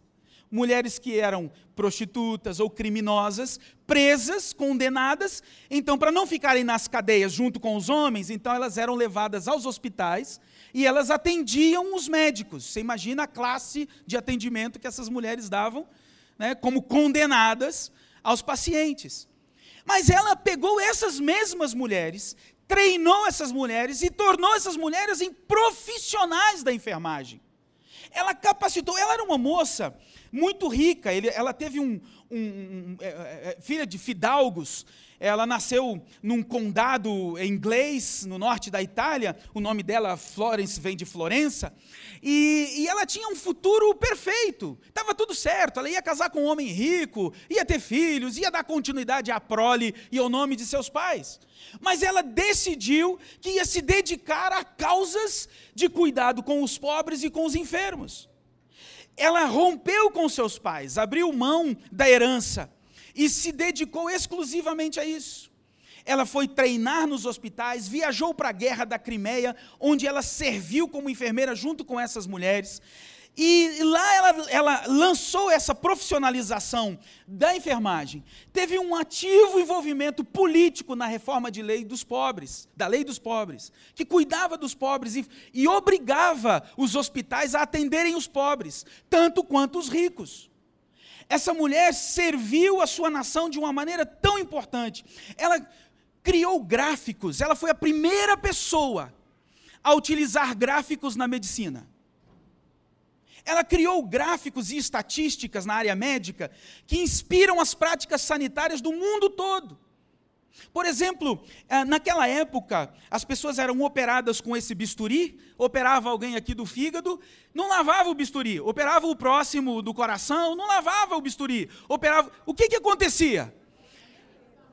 Mulheres que eram prostitutas ou criminosas, presas, condenadas. Então, para não ficarem nas cadeias junto com os homens, então elas eram levadas aos hospitais e elas atendiam os médicos. Você imagina a classe de atendimento que essas mulheres davam, né, como condenadas aos pacientes. Mas ela pegou essas mesmas mulheres, treinou essas mulheres e tornou essas mulheres em profissionais da enfermagem. Ela capacitou, ela era uma moça muito rica, ela teve um, um, é, é, é, filha de fidalgos, ela nasceu num condado inglês, no norte da Itália. O nome dela, Florence, vem de Florença. E, e ela tinha um futuro perfeito. Estava tudo certo. Ela ia casar com um homem rico, ia ter filhos, ia dar continuidade à prole e ao nome de seus pais. Mas ela decidiu que ia se dedicar a causas de cuidado com os pobres e com os enfermos. Ela rompeu com seus pais, abriu mão da herança e se dedicou exclusivamente a isso. Ela foi treinar nos hospitais, viajou para a guerra da Crimeia, onde ela serviu como enfermeira junto com essas mulheres. E lá ela, ela, lançou essa profissionalização da enfermagem. Teve um ativo envolvimento político na reforma de lei dos pobres, da lei dos pobres, que cuidava dos pobres e, e obrigava os hospitais a atenderem os pobres, tanto quanto os ricos. Essa mulher serviu a sua nação de uma maneira tão importante. Ela criou gráficos, ela foi a primeira pessoa a utilizar gráficos na medicina. Ela criou gráficos e estatísticas na área médica que inspiram as práticas sanitárias do mundo todo. Por exemplo, eh, naquela época, as pessoas eram operadas com esse bisturi, operava alguém aqui do fígado, não lavava o bisturi, operava o próximo do coração, não lavava o bisturi, operava. O que, que acontecia?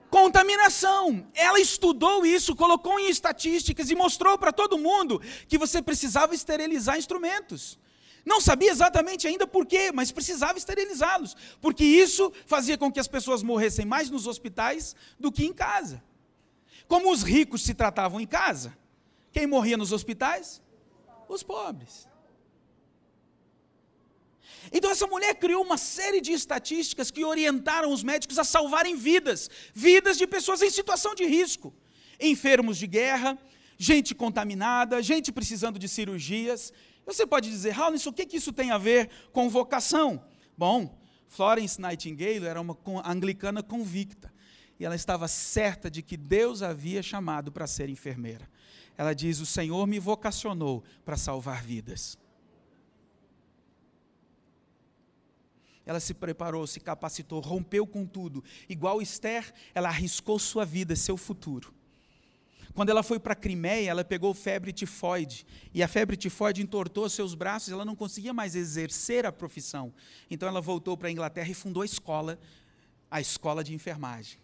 Contaminação. Ela estudou isso, colocou em estatísticas e mostrou para todo mundo que você precisava esterilizar instrumentos. Não sabia exatamente ainda por quê, mas precisava esterilizá-los, porque isso fazia com que as pessoas morressem mais nos hospitais do que em casa. Como os ricos se tratavam em casa, quem morria nos hospitais? Os pobres. Então, essa mulher criou uma série de estatísticas que orientaram os médicos a salvarem vidas, vidas de pessoas em situação de risco, enfermos de guerra, gente contaminada, gente precisando de cirurgias, você pode dizer, Raul, o que, que isso tem a ver com vocação? Bom, Florence Nightingale era uma anglicana convicta. E ela estava certa de que Deus havia chamado para ser enfermeira. Ela diz: O Senhor me vocacionou para salvar vidas. Ela se preparou, se capacitou, rompeu com tudo. Igual Esther, ela arriscou sua vida, seu futuro. Quando ela foi para a Crimeia, ela pegou febre tifoide. E a febre tifoide entortou seus braços, ela não conseguia mais exercer a profissão. Então ela voltou para a Inglaterra e fundou a escola, a escola de enfermagem.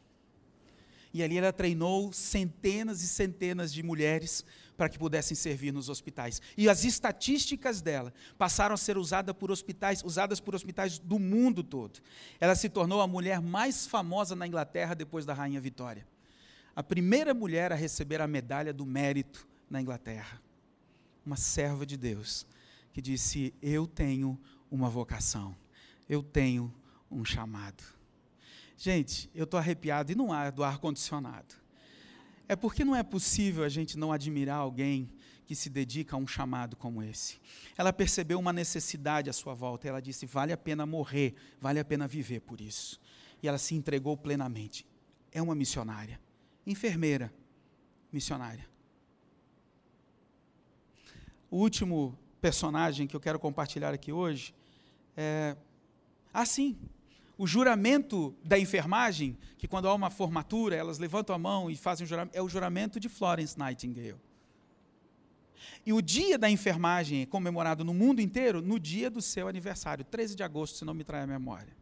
E ali ela treinou centenas e centenas de mulheres para que pudessem servir nos hospitais. E as estatísticas dela passaram a ser usadas por hospitais, usadas por hospitais do mundo todo. Ela se tornou a mulher mais famosa na Inglaterra depois da rainha Vitória a primeira mulher a receber a medalha do mérito na Inglaterra. Uma serva de Deus que disse: Eu tenho uma vocação, eu tenho um chamado. Gente, eu estou arrepiado e não há do ar-condicionado. É porque não é possível a gente não admirar alguém que se dedica a um chamado como esse. Ela percebeu uma necessidade à sua volta, ela disse: vale a pena morrer, vale a pena viver por isso. E ela se entregou plenamente. É uma missionária enfermeira missionária. O último personagem que eu quero compartilhar aqui hoje é. assim, o juramento da enfermagem, que quando há uma formatura, elas levantam a mão e fazem o juramento, é o juramento de Florence Nightingale. E o dia da enfermagem é comemorado no mundo inteiro no dia do seu aniversário, 13 de agosto, se não me trai a memória.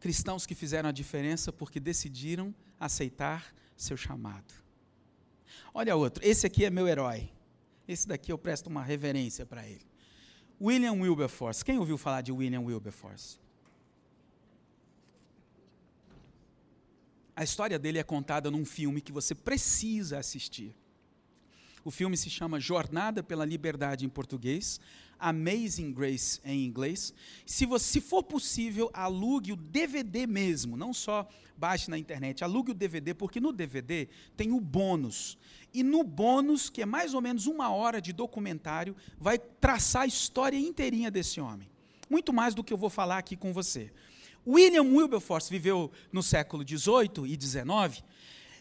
Cristãos que fizeram a diferença porque decidiram aceitar seu chamado. Olha outro, esse aqui é meu herói. Esse daqui eu presto uma reverência para ele. William Wilberforce. Quem ouviu falar de William Wilberforce? A história dele é contada num filme que você precisa assistir. O filme se chama Jornada pela Liberdade em português, Amazing Grace em inglês. Se, você, se for possível, alugue o DVD mesmo, não só baixe na internet, alugue o DVD, porque no DVD tem o bônus. E no bônus, que é mais ou menos uma hora de documentário, vai traçar a história inteirinha desse homem. Muito mais do que eu vou falar aqui com você. William Wilberforce viveu no século XVIII e XIX.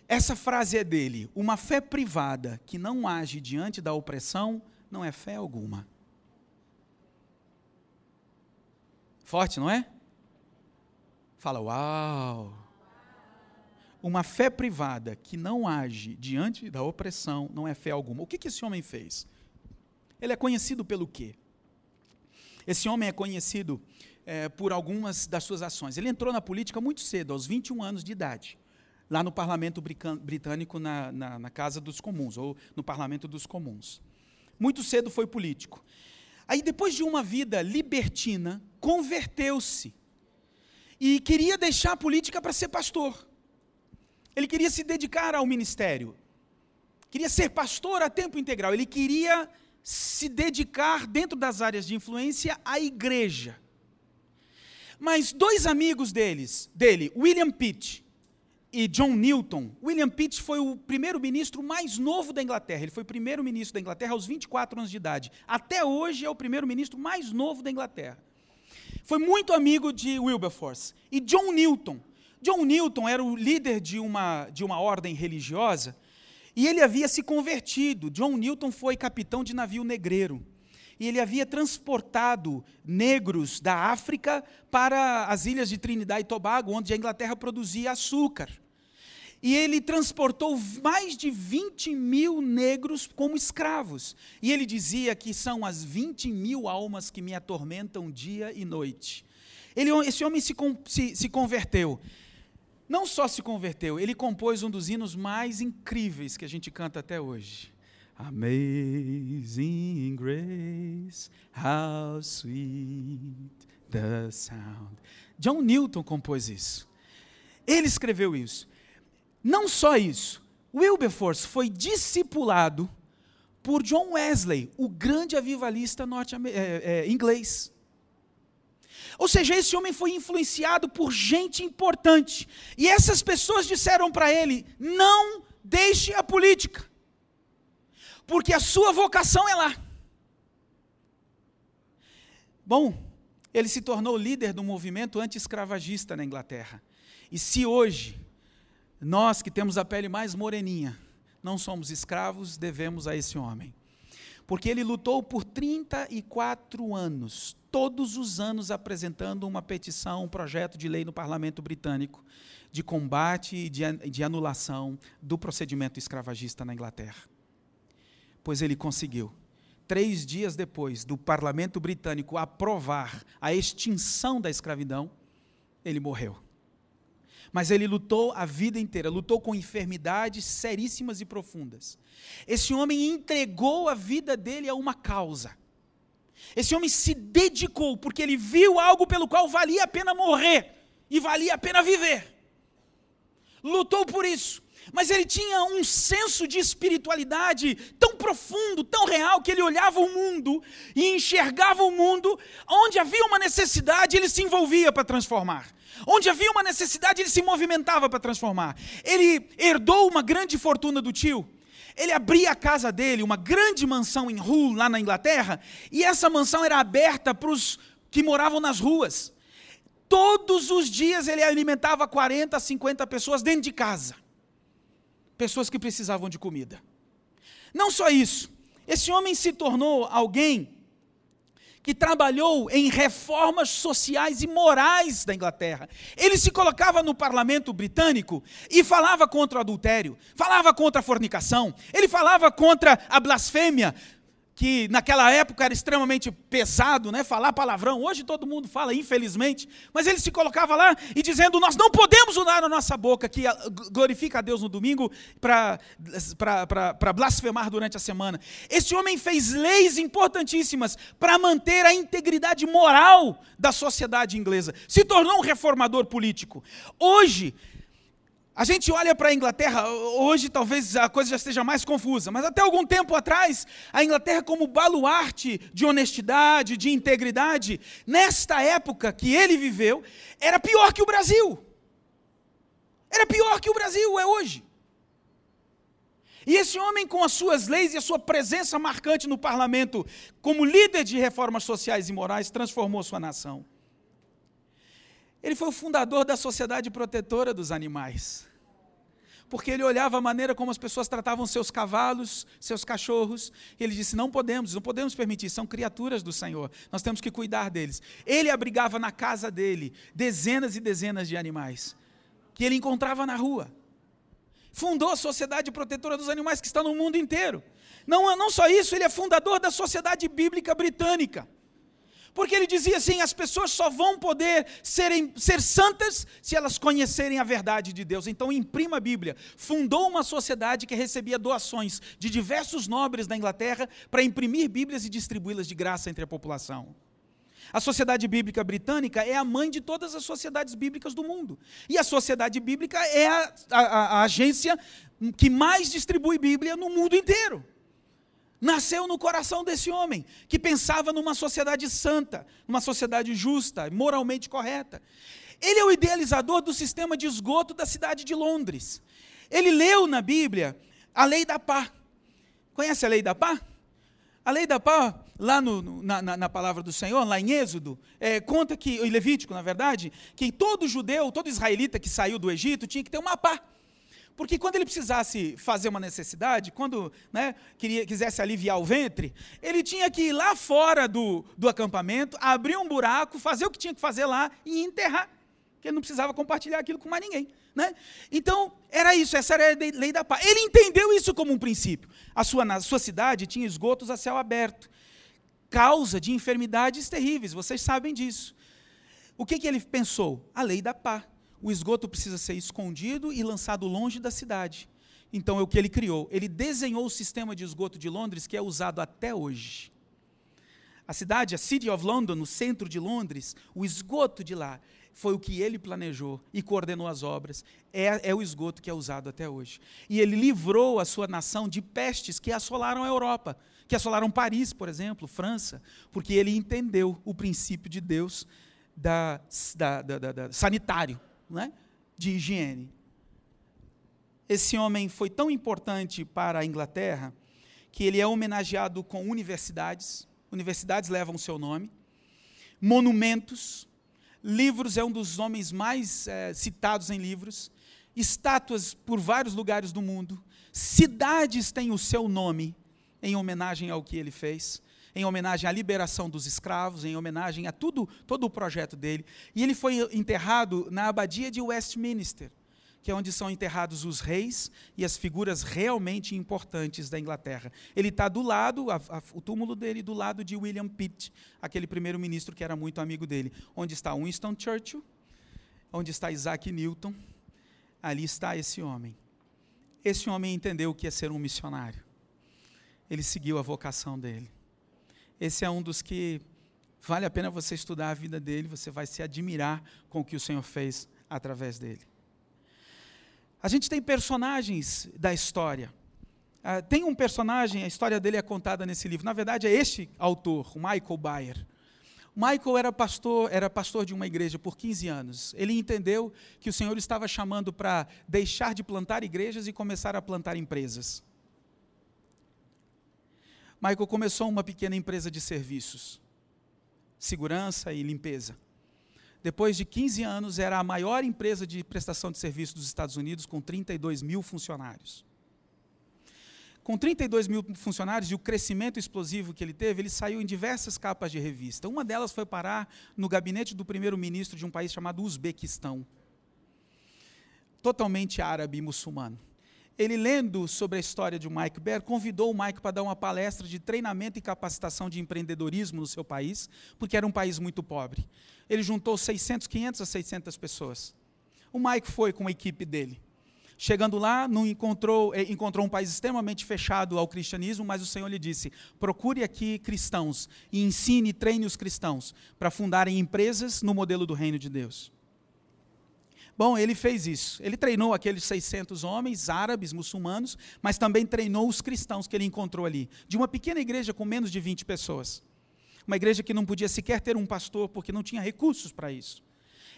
Essa frase é dele: Uma fé privada que não age diante da opressão não é fé alguma. Forte, não é? Fala, uau! Uma fé privada que não age diante da opressão não é fé alguma. O que, esse homem fez? Ele é conhecido pelo quê? Esse homem é conhecido é, por algumas das suas ações. Ele entrou na política muito cedo, aos 21 anos de idade, lá no parlamento britânico, na, na, na Casa dos Comuns, ou no parlamento dos Comuns. Muito cedo foi político. Aí, depois de uma vida libertina, converteu-se e queria deixar a política para ser pastor. Ele queria se dedicar ao ministério, queria ser pastor a tempo integral, ele queria se dedicar, dentro das áreas de influência, à igreja. Mas dois amigos deles, dele, William Pitt e John Newton. William Pitt foi o primeiro-ministro mais novo da Inglaterra. Ele foi primeiro-ministro da Inglaterra aos 24 anos de idade. Até hoje é o primeiro-ministro mais novo da Inglaterra. Foi muito amigo de Wilberforce. E John Newton. John Newton era o líder de uma, de uma ordem religiosa e ele havia se convertido. John Newton foi capitão de navio negreiro e ele havia transportado negros da África para as ilhas de Trinidad e Tobago, onde a Inglaterra produzia açúcar. E ele transportou mais de 20 mil negros como escravos. E ele dizia que são as 20 mil almas que me atormentam dia e noite. Ele, esse homem se, se, se converteu. Não só se converteu, ele compôs um dos hinos mais incríveis que a gente canta até hoje. Amazing grace, how sweet the sound. John Newton compôs isso. Ele escreveu isso. Não só isso, Wilberforce foi discipulado por John Wesley, o grande avivalista norte é, é, inglês. Ou seja, esse homem foi influenciado por gente importante. E essas pessoas disseram para ele: não deixe a política porque a sua vocação é lá. Bom, ele se tornou líder do movimento anti-escravagista na Inglaterra. E se hoje, nós que temos a pele mais moreninha, não somos escravos, devemos a esse homem. Porque ele lutou por 34 anos, todos os anos apresentando uma petição, um projeto de lei no parlamento britânico de combate e de, de anulação do procedimento escravagista na Inglaterra pois ele conseguiu. Três dias depois do parlamento britânico aprovar a extinção da escravidão, ele morreu. Mas ele lutou a vida inteira, lutou com enfermidades seríssimas e profundas. Esse homem entregou a vida dele a uma causa. Esse homem se dedicou porque ele viu algo pelo qual valia a pena morrer e valia a pena viver. Lutou por isso mas ele tinha um senso de espiritualidade tão profundo, tão real, que ele olhava o mundo e enxergava o mundo, onde havia uma necessidade, ele se envolvia para transformar. Onde havia uma necessidade, ele se movimentava para transformar. Ele herdou uma grande fortuna do tio. Ele abria a casa dele, uma grande mansão em Hull, lá na Inglaterra, e essa mansão era aberta para os que moravam nas ruas Todos os dias ele alimentava 40, 50 pessoas dentro de casa. Pessoas que precisavam de comida. Não só isso, esse homem se tornou alguém que trabalhou em reformas sociais e morais da Inglaterra. Ele se colocava no parlamento britânico e falava contra o adultério, falava contra a fornicação, ele falava contra a blasfêmia, que naquela época era extremamente pesado, né? Falar palavrão. Hoje todo mundo fala, infelizmente. Mas ele se colocava lá e dizendo: Nós não podemos usar a nossa boca, que glorifica a Deus no domingo, para blasfemar durante a semana. Esse homem fez leis importantíssimas para manter a integridade moral da sociedade inglesa. Se tornou um reformador político. Hoje, a gente olha para a Inglaterra, hoje talvez a coisa já esteja mais confusa, mas até algum tempo atrás, a Inglaterra, como baluarte de honestidade, de integridade, nesta época que ele viveu, era pior que o Brasil. Era pior que o Brasil é hoje. E esse homem, com as suas leis e a sua presença marcante no parlamento, como líder de reformas sociais e morais, transformou sua nação. Ele foi o fundador da Sociedade Protetora dos Animais porque ele olhava a maneira como as pessoas tratavam seus cavalos, seus cachorros, e ele disse: não podemos, não podemos permitir, são criaturas do Senhor, nós temos que cuidar deles. Ele abrigava na casa dele dezenas e dezenas de animais, que ele encontrava na rua. Fundou a Sociedade Protetora dos Animais, que está no mundo inteiro. Não, não só isso, ele é fundador da Sociedade Bíblica Britânica. Porque ele dizia assim: as pessoas só vão poder serem, ser santas se elas conhecerem a verdade de Deus. Então, imprima a Bíblia. Fundou uma sociedade que recebia doações de diversos nobres da Inglaterra para imprimir Bíblias e distribuí-las de graça entre a população. A Sociedade Bíblica Britânica é a mãe de todas as sociedades bíblicas do mundo. E a Sociedade Bíblica é a, a, a agência que mais distribui Bíblia no mundo inteiro nasceu no coração desse homem, que pensava numa sociedade santa, numa sociedade justa, moralmente correta. Ele é o idealizador do sistema de esgoto da cidade de Londres. Ele leu na Bíblia a lei da pá. Conhece a lei da pá? A lei da pá, lá no, na, na, palavra do Senhor, lá em Êxodo, é, conta que, em Levítico, na verdade, que todo judeu, todo israelita que saiu do Egito tinha que ter uma pá. Porque quando ele precisasse fazer uma necessidade, quando né, queria, quisesse aliviar o ventre, ele tinha que ir lá fora do, do acampamento, abrir um buraco, fazer o que tinha que fazer lá e enterrar. Porque ele não precisava compartilhar aquilo com mais ninguém. Né? Então, era isso, essa era a lei da paz. Ele entendeu isso como um princípio. A sua, na sua cidade tinha esgotos a céu aberto, causa de enfermidades terríveis, vocês sabem disso. O que, que ele pensou? A lei da pá o esgoto precisa ser escondido e lançado longe da cidade. Então é o que ele criou. Ele desenhou o sistema de esgoto de Londres que é usado até hoje. A cidade, a City of London, no centro de Londres, o esgoto de lá foi o que ele planejou e coordenou as obras. É, é, o esgoto que é usado até hoje. E ele livrou a sua nação de pestes que assolaram a Europa, que assolaram Paris, por exemplo, França, porque ele entendeu o princípio de Deus da, da, da, da sanitário né, de higiene. Esse homem foi tão importante para a Inglaterra que ele é homenageado com universidades, universidades levam o seu nome, monumentos, livros, é um dos homens mais é, citados em livros, estátuas por vários lugares do mundo, cidades têm o seu nome em homenagem ao que ele fez em homenagem à liberação dos escravos, em homenagem a tudo, todo o projeto dele. E ele foi enterrado na abadia de Westminster, que é onde são enterrados os reis e as figuras realmente importantes da Inglaterra. Ele está do lado, a, a, o túmulo dele do lado de William Pitt, aquele primeiro-ministro que era muito amigo dele. Onde está Winston Churchill, onde está Isaac Newton, ali está esse homem. Esse homem entendeu o que é ser um missionário. Ele seguiu a vocação dele. Esse é um dos que vale a pena você estudar a vida dele, você vai se admirar com o que o Senhor fez através dele. A gente tem personagens da história. Uh, tem um personagem, a história dele é contada nesse livro. Na verdade, é este autor, o Michael Bayer. Michael era pastor, era pastor de uma igreja por 15 anos. Ele entendeu que o Senhor estava chamando para deixar de plantar igrejas e começar a plantar empresas. Michael começou uma pequena empresa de serviços, segurança e limpeza. depois de 15 anos, era a maior empresa de prestação de serviço dos Estados Unidos, com 32 mil funcionários. Com 32 mil funcionários e o crescimento explosivo que ele teve, ele saiu em diversas capas de revista. Uma delas foi parar no gabinete do primeiro-ministro de um país chamado Uzbequistão totalmente árabe e muçulmano ele lendo sobre a história de Mike Baer, convidou o Mike para dar uma palestra de treinamento e capacitação de empreendedorismo no seu país, porque era um país muito pobre. Ele juntou 600, 500 a 600 pessoas. O Mike foi com a equipe dele. Chegando lá, não encontrou, eh, encontrou um país extremamente fechado ao cristianismo, mas o Senhor lhe disse: procure aqui cristãos e ensine e treine os cristãos para fundarem empresas no modelo do reino de Deus. Bom, ele fez isso. Ele treinou aqueles 600 homens árabes, muçulmanos, mas também treinou os cristãos que ele encontrou ali, de uma pequena igreja com menos de 20 pessoas. Uma igreja que não podia sequer ter um pastor porque não tinha recursos para isso.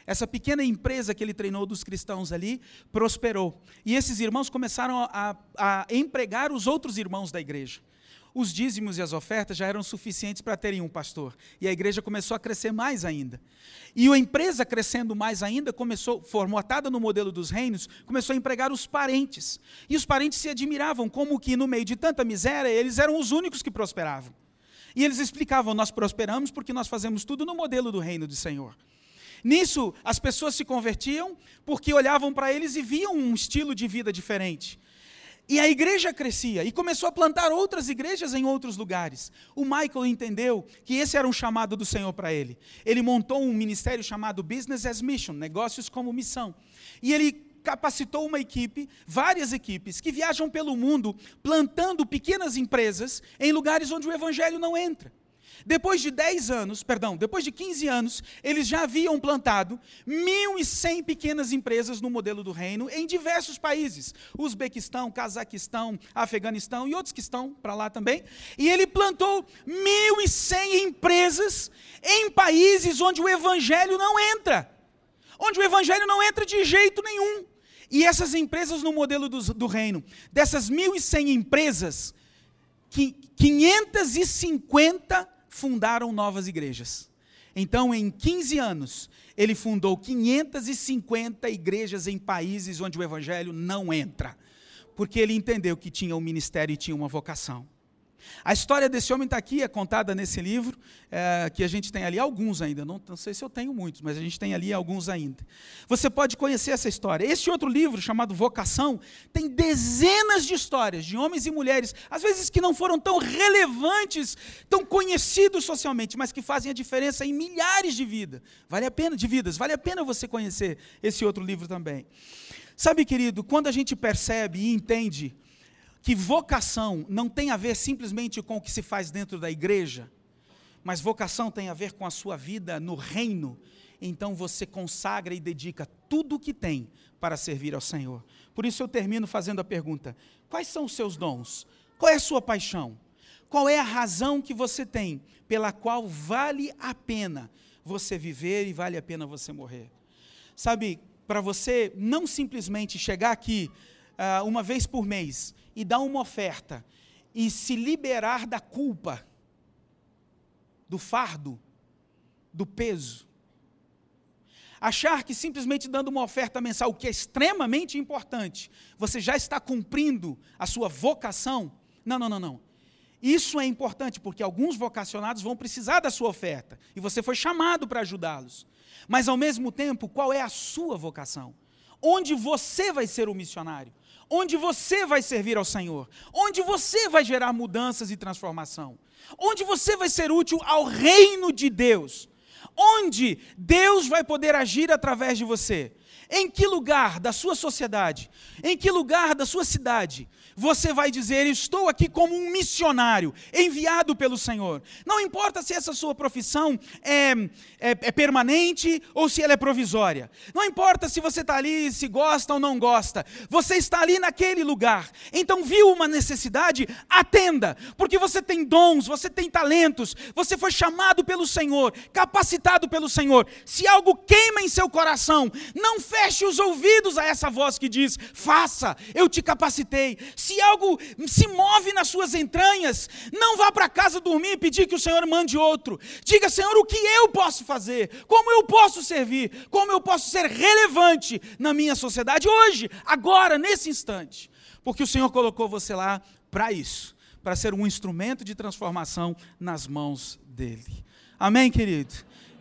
Essa pequena empresa que ele treinou dos cristãos ali prosperou. E esses irmãos começaram a, a empregar os outros irmãos da igreja os dízimos e as ofertas já eram suficientes para terem um pastor. E a igreja começou a crescer mais ainda. E a empresa crescendo mais ainda, começou, formatada no modelo dos reinos, começou a empregar os parentes. E os parentes se admiravam como que no meio de tanta miséria, eles eram os únicos que prosperavam. E eles explicavam: nós prosperamos porque nós fazemos tudo no modelo do reino do Senhor. Nisso, as pessoas se convertiam porque olhavam para eles e viam um estilo de vida diferente. E a igreja crescia e começou a plantar outras igrejas em outros lugares. O Michael entendeu que esse era um chamado do Senhor para ele. Ele montou um ministério chamado Business as Mission, negócios como missão. E ele capacitou uma equipe, várias equipes, que viajam pelo mundo plantando pequenas empresas em lugares onde o evangelho não entra. Depois de 10 anos, perdão, depois de 15 anos, eles já haviam plantado 1.100 pequenas empresas no modelo do reino em diversos países. Uzbequistão, Cazaquistão, Afeganistão e outros que estão para lá também. E ele plantou 1.100 empresas em países onde o evangelho não entra. Onde o evangelho não entra de jeito nenhum. E essas empresas no modelo do, do reino, dessas 1.100 empresas, 550 fundaram novas igrejas. Então, em 15 anos, ele fundou 550 igrejas em países onde o evangelho não entra, porque ele entendeu que tinha um ministério e tinha uma vocação. A história desse homem está aqui, é contada nesse livro, é, que a gente tem ali alguns ainda. Não, não, sei se eu tenho muitos, mas a gente tem ali alguns ainda. Você pode conhecer essa história. Este outro livro, chamado Vocação, tem dezenas de histórias de homens e mulheres, às vezes que não foram tão relevantes, tão conhecidos socialmente, mas que fazem a diferença em milhares de vidas. Vale a pena, de vidas. Vale a pena você conhecer esse outro livro também. Sabe, querido, quando a gente percebe e entende que vocação não tem a ver simplesmente com o que se faz dentro da igreja, mas vocação tem a ver com a sua vida no reino. Então você consagra e dedica tudo o que tem para servir ao Senhor. Por isso eu termino fazendo a pergunta: quais são os seus dons? Qual é a sua paixão? Qual é a razão que você tem pela qual vale a pena você viver e vale a pena você morrer? Sabe, para você não simplesmente chegar aqui uh, uma vez por mês e dar uma oferta e se liberar da culpa, do fardo, do peso. Achar que simplesmente dando uma oferta mensal, o que é extremamente importante, você já está cumprindo a sua vocação. Não, não, não, não. Isso é importante porque alguns vocacionados vão precisar da sua oferta e você foi chamado para ajudá-los. Mas ao mesmo tempo, qual é a sua vocação? Onde você vai ser o missionário? Onde você vai servir ao Senhor, onde você vai gerar mudanças e transformação, onde você vai ser útil ao reino de Deus, onde Deus vai poder agir através de você. Em que lugar da sua sociedade, em que lugar da sua cidade, você vai dizer: Estou aqui como um missionário, enviado pelo Senhor. Não importa se essa sua profissão é, é, é permanente ou se ela é provisória. Não importa se você está ali, se gosta ou não gosta. Você está ali naquele lugar. Então, viu uma necessidade? Atenda, porque você tem dons, você tem talentos, você foi chamado pelo Senhor, capacitado pelo Senhor. Se algo queima em seu coração, não feche Feche os ouvidos a essa voz que diz: faça, eu te capacitei. Se algo se move nas suas entranhas, não vá para casa dormir e pedir que o Senhor mande outro. Diga, Senhor, o que eu posso fazer? Como eu posso servir? Como eu posso ser relevante na minha sociedade hoje, agora, nesse instante? Porque o Senhor colocou você lá para isso para ser um instrumento de transformação nas mãos dele. Amém, querido?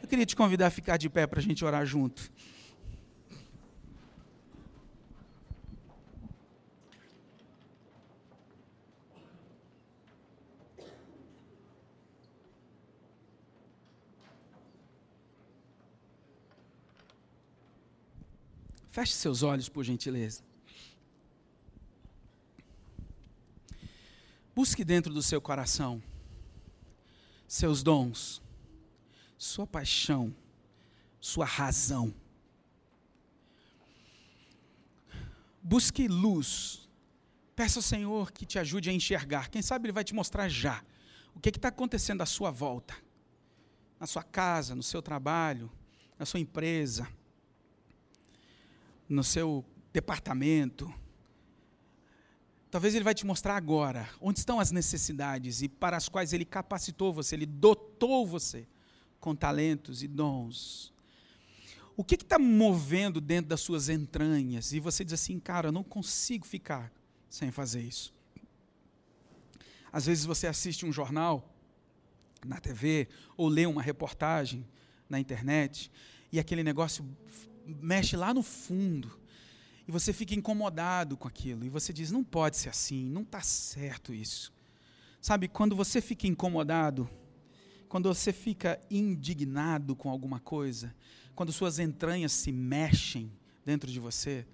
Eu queria te convidar a ficar de pé para a gente orar junto. Feche seus olhos, por gentileza. Busque dentro do seu coração seus dons, sua paixão, sua razão. Busque luz. Peça ao Senhor que te ajude a enxergar. Quem sabe Ele vai te mostrar já o que está acontecendo à sua volta, na sua casa, no seu trabalho, na sua empresa, no seu departamento Talvez ele vai te mostrar agora onde estão as necessidades e para as quais ele capacitou você, ele dotou você com talentos e dons. O que está movendo dentro das suas entranhas? E você diz assim, cara, eu não consigo ficar sem fazer isso. Às vezes você assiste um jornal na TV ou lê uma reportagem na internet e aquele negócio mexe lá no fundo e você fica incomodado com aquilo, e você diz: não pode ser assim, não está certo isso. Sabe, quando você fica incomodado, quando você fica indignado com alguma coisa, quando suas entranhas se mexem dentro de você,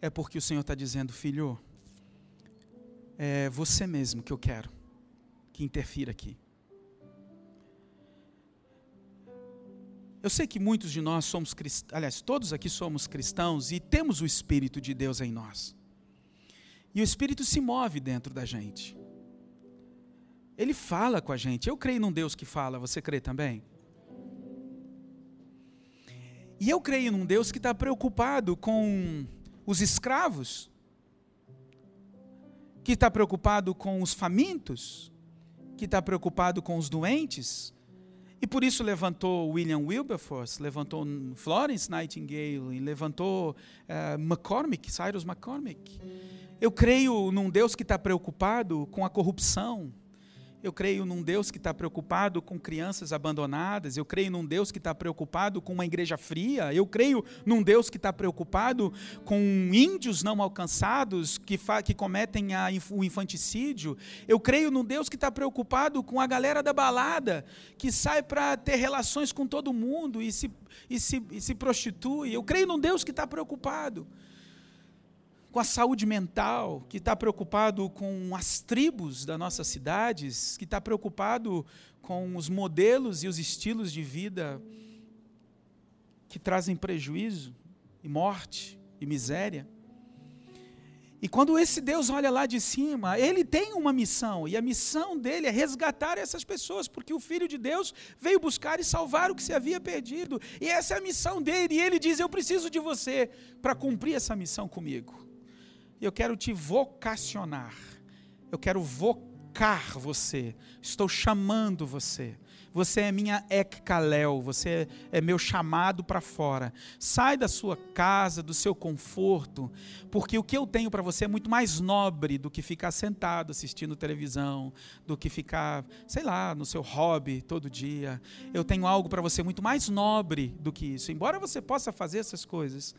é porque o Senhor está dizendo: filho, é você mesmo que eu quero que interfira aqui. Eu sei que muitos de nós somos cristãos, aliás, todos aqui somos cristãos e temos o Espírito de Deus em nós. E o Espírito se move dentro da gente. Ele fala com a gente. Eu creio num Deus que fala, você crê também? E eu creio num Deus que está preocupado com os escravos, que está preocupado com os famintos, que está preocupado com os doentes, e por isso levantou William Wilberforce, levantou Florence Nightingale, levantou uh, McCormick, Cyrus McCormick. Eu creio num Deus que está preocupado com a corrupção, eu creio num Deus que está preocupado com crianças abandonadas. Eu creio num Deus que está preocupado com uma igreja fria. Eu creio num Deus que está preocupado com índios não alcançados que, que cometem a, o infanticídio. Eu creio num Deus que está preocupado com a galera da balada que sai para ter relações com todo mundo e se, e se, e se prostitui. Eu creio num Deus que está preocupado com a saúde mental, que está preocupado com as tribos das nossas cidades, que está preocupado com os modelos e os estilos de vida que trazem prejuízo e morte e miséria. E quando esse Deus olha lá de cima, ele tem uma missão, e a missão dele é resgatar essas pessoas, porque o Filho de Deus veio buscar e salvar o que se havia perdido, e essa é a missão dele, e ele diz: Eu preciso de você para cumprir essa missão comigo eu quero te vocacionar. Eu quero vocar você. Estou chamando você. Você é minha ekkalel, você é meu chamado para fora. Sai da sua casa, do seu conforto, porque o que eu tenho para você é muito mais nobre do que ficar sentado assistindo televisão, do que ficar, sei lá, no seu hobby todo dia. Eu tenho algo para você muito mais nobre do que isso. Embora você possa fazer essas coisas,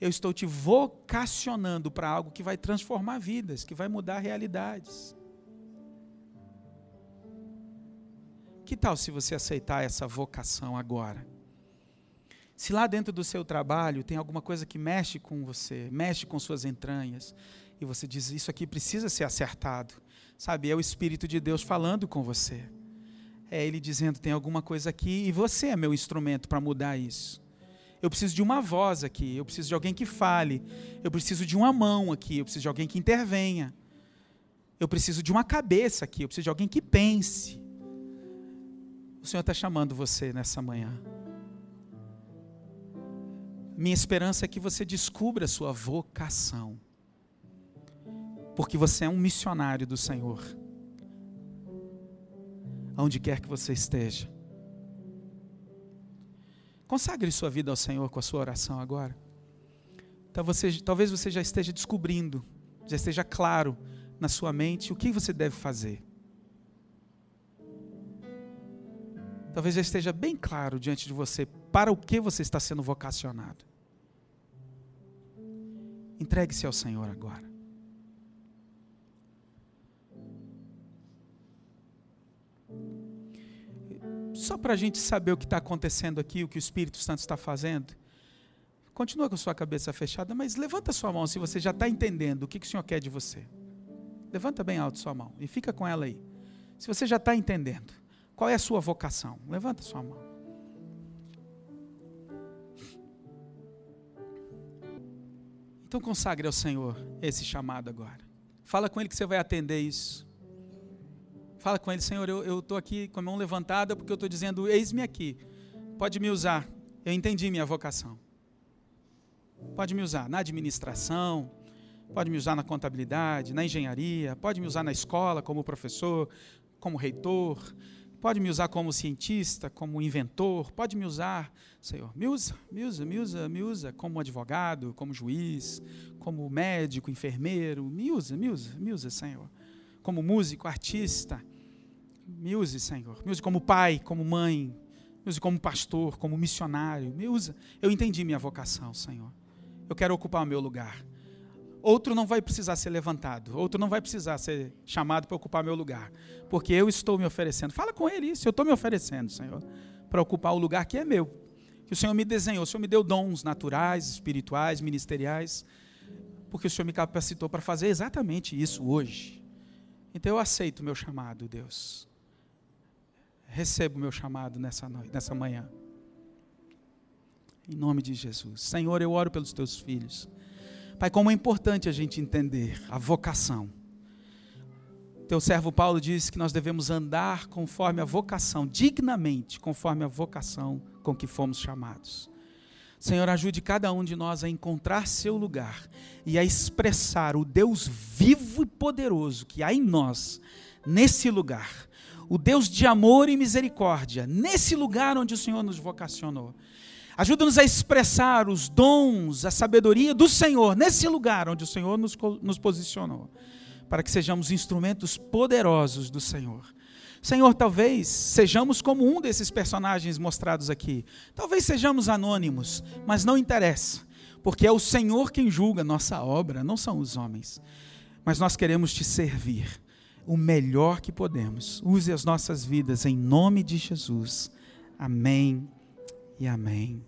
eu estou te vocacionando para algo que vai transformar vidas, que vai mudar realidades. Que tal se você aceitar essa vocação agora? Se lá dentro do seu trabalho tem alguma coisa que mexe com você, mexe com suas entranhas, e você diz: Isso aqui precisa ser acertado, sabe? É o Espírito de Deus falando com você. É Ele dizendo: Tem alguma coisa aqui, e você é meu instrumento para mudar isso. Eu preciso de uma voz aqui, eu preciso de alguém que fale, eu preciso de uma mão aqui, eu preciso de alguém que intervenha. Eu preciso de uma cabeça aqui, eu preciso de alguém que pense. O Senhor está chamando você nessa manhã. Minha esperança é que você descubra a sua vocação. Porque você é um missionário do Senhor. Aonde quer que você esteja. Consagre sua vida ao Senhor com a sua oração agora. Então você, talvez você já esteja descobrindo, já esteja claro na sua mente o que você deve fazer. Talvez já esteja bem claro diante de você para o que você está sendo vocacionado. Entregue-se ao Senhor agora. Só para a gente saber o que está acontecendo aqui, o que o Espírito Santo está fazendo. Continua com sua cabeça fechada, mas levanta sua mão se você já está entendendo o que, que o Senhor quer de você. Levanta bem alto sua mão e fica com ela aí. Se você já está entendendo, qual é a sua vocação? Levanta sua mão. Então consagre ao Senhor esse chamado agora. Fala com Ele que você vai atender isso. Fala com Ele, Senhor, eu estou aqui com a mão levantada porque eu estou dizendo, eis-me aqui. Pode me usar. Eu entendi minha vocação. Pode me usar na administração, pode me usar na contabilidade, na engenharia, pode me usar na escola como professor, como reitor, Pode me usar como cientista, como inventor, pode me usar, Senhor. Me usa, me usa, me usa, me usa como advogado, como juiz, como médico, enfermeiro. Me usa, me usa, me usa, Senhor. Como músico, artista. Me use, Senhor. Me use como pai, como mãe. Me use como pastor, como missionário. Me usa. Eu entendi minha vocação, Senhor. Eu quero ocupar o meu lugar outro não vai precisar ser levantado, outro não vai precisar ser chamado para ocupar meu lugar, porque eu estou me oferecendo. Fala com ele isso, eu estou me oferecendo, Senhor, para ocupar o lugar que é meu, que o Senhor me desenhou, o Senhor me deu dons naturais, espirituais, ministeriais, porque o Senhor me capacitou para fazer exatamente isso hoje. Então eu aceito o meu chamado, Deus. Recebo o meu chamado nessa noite, nessa manhã. Em nome de Jesus. Senhor, eu oro pelos teus filhos. Pai, como é importante a gente entender a vocação. Teu servo Paulo diz que nós devemos andar conforme a vocação, dignamente, conforme a vocação com que fomos chamados. Senhor, ajude cada um de nós a encontrar seu lugar e a expressar o Deus vivo e poderoso que há em nós, nesse lugar. O Deus de amor e misericórdia, nesse lugar onde o Senhor nos vocacionou. Ajuda-nos a expressar os dons, a sabedoria do Senhor, nesse lugar onde o Senhor nos, nos posicionou, para que sejamos instrumentos poderosos do Senhor. Senhor, talvez sejamos como um desses personagens mostrados aqui. Talvez sejamos anônimos, mas não interessa, porque é o Senhor quem julga nossa obra, não são os homens. Mas nós queremos te servir o melhor que podemos. Use as nossas vidas em nome de Jesus. Amém e amém.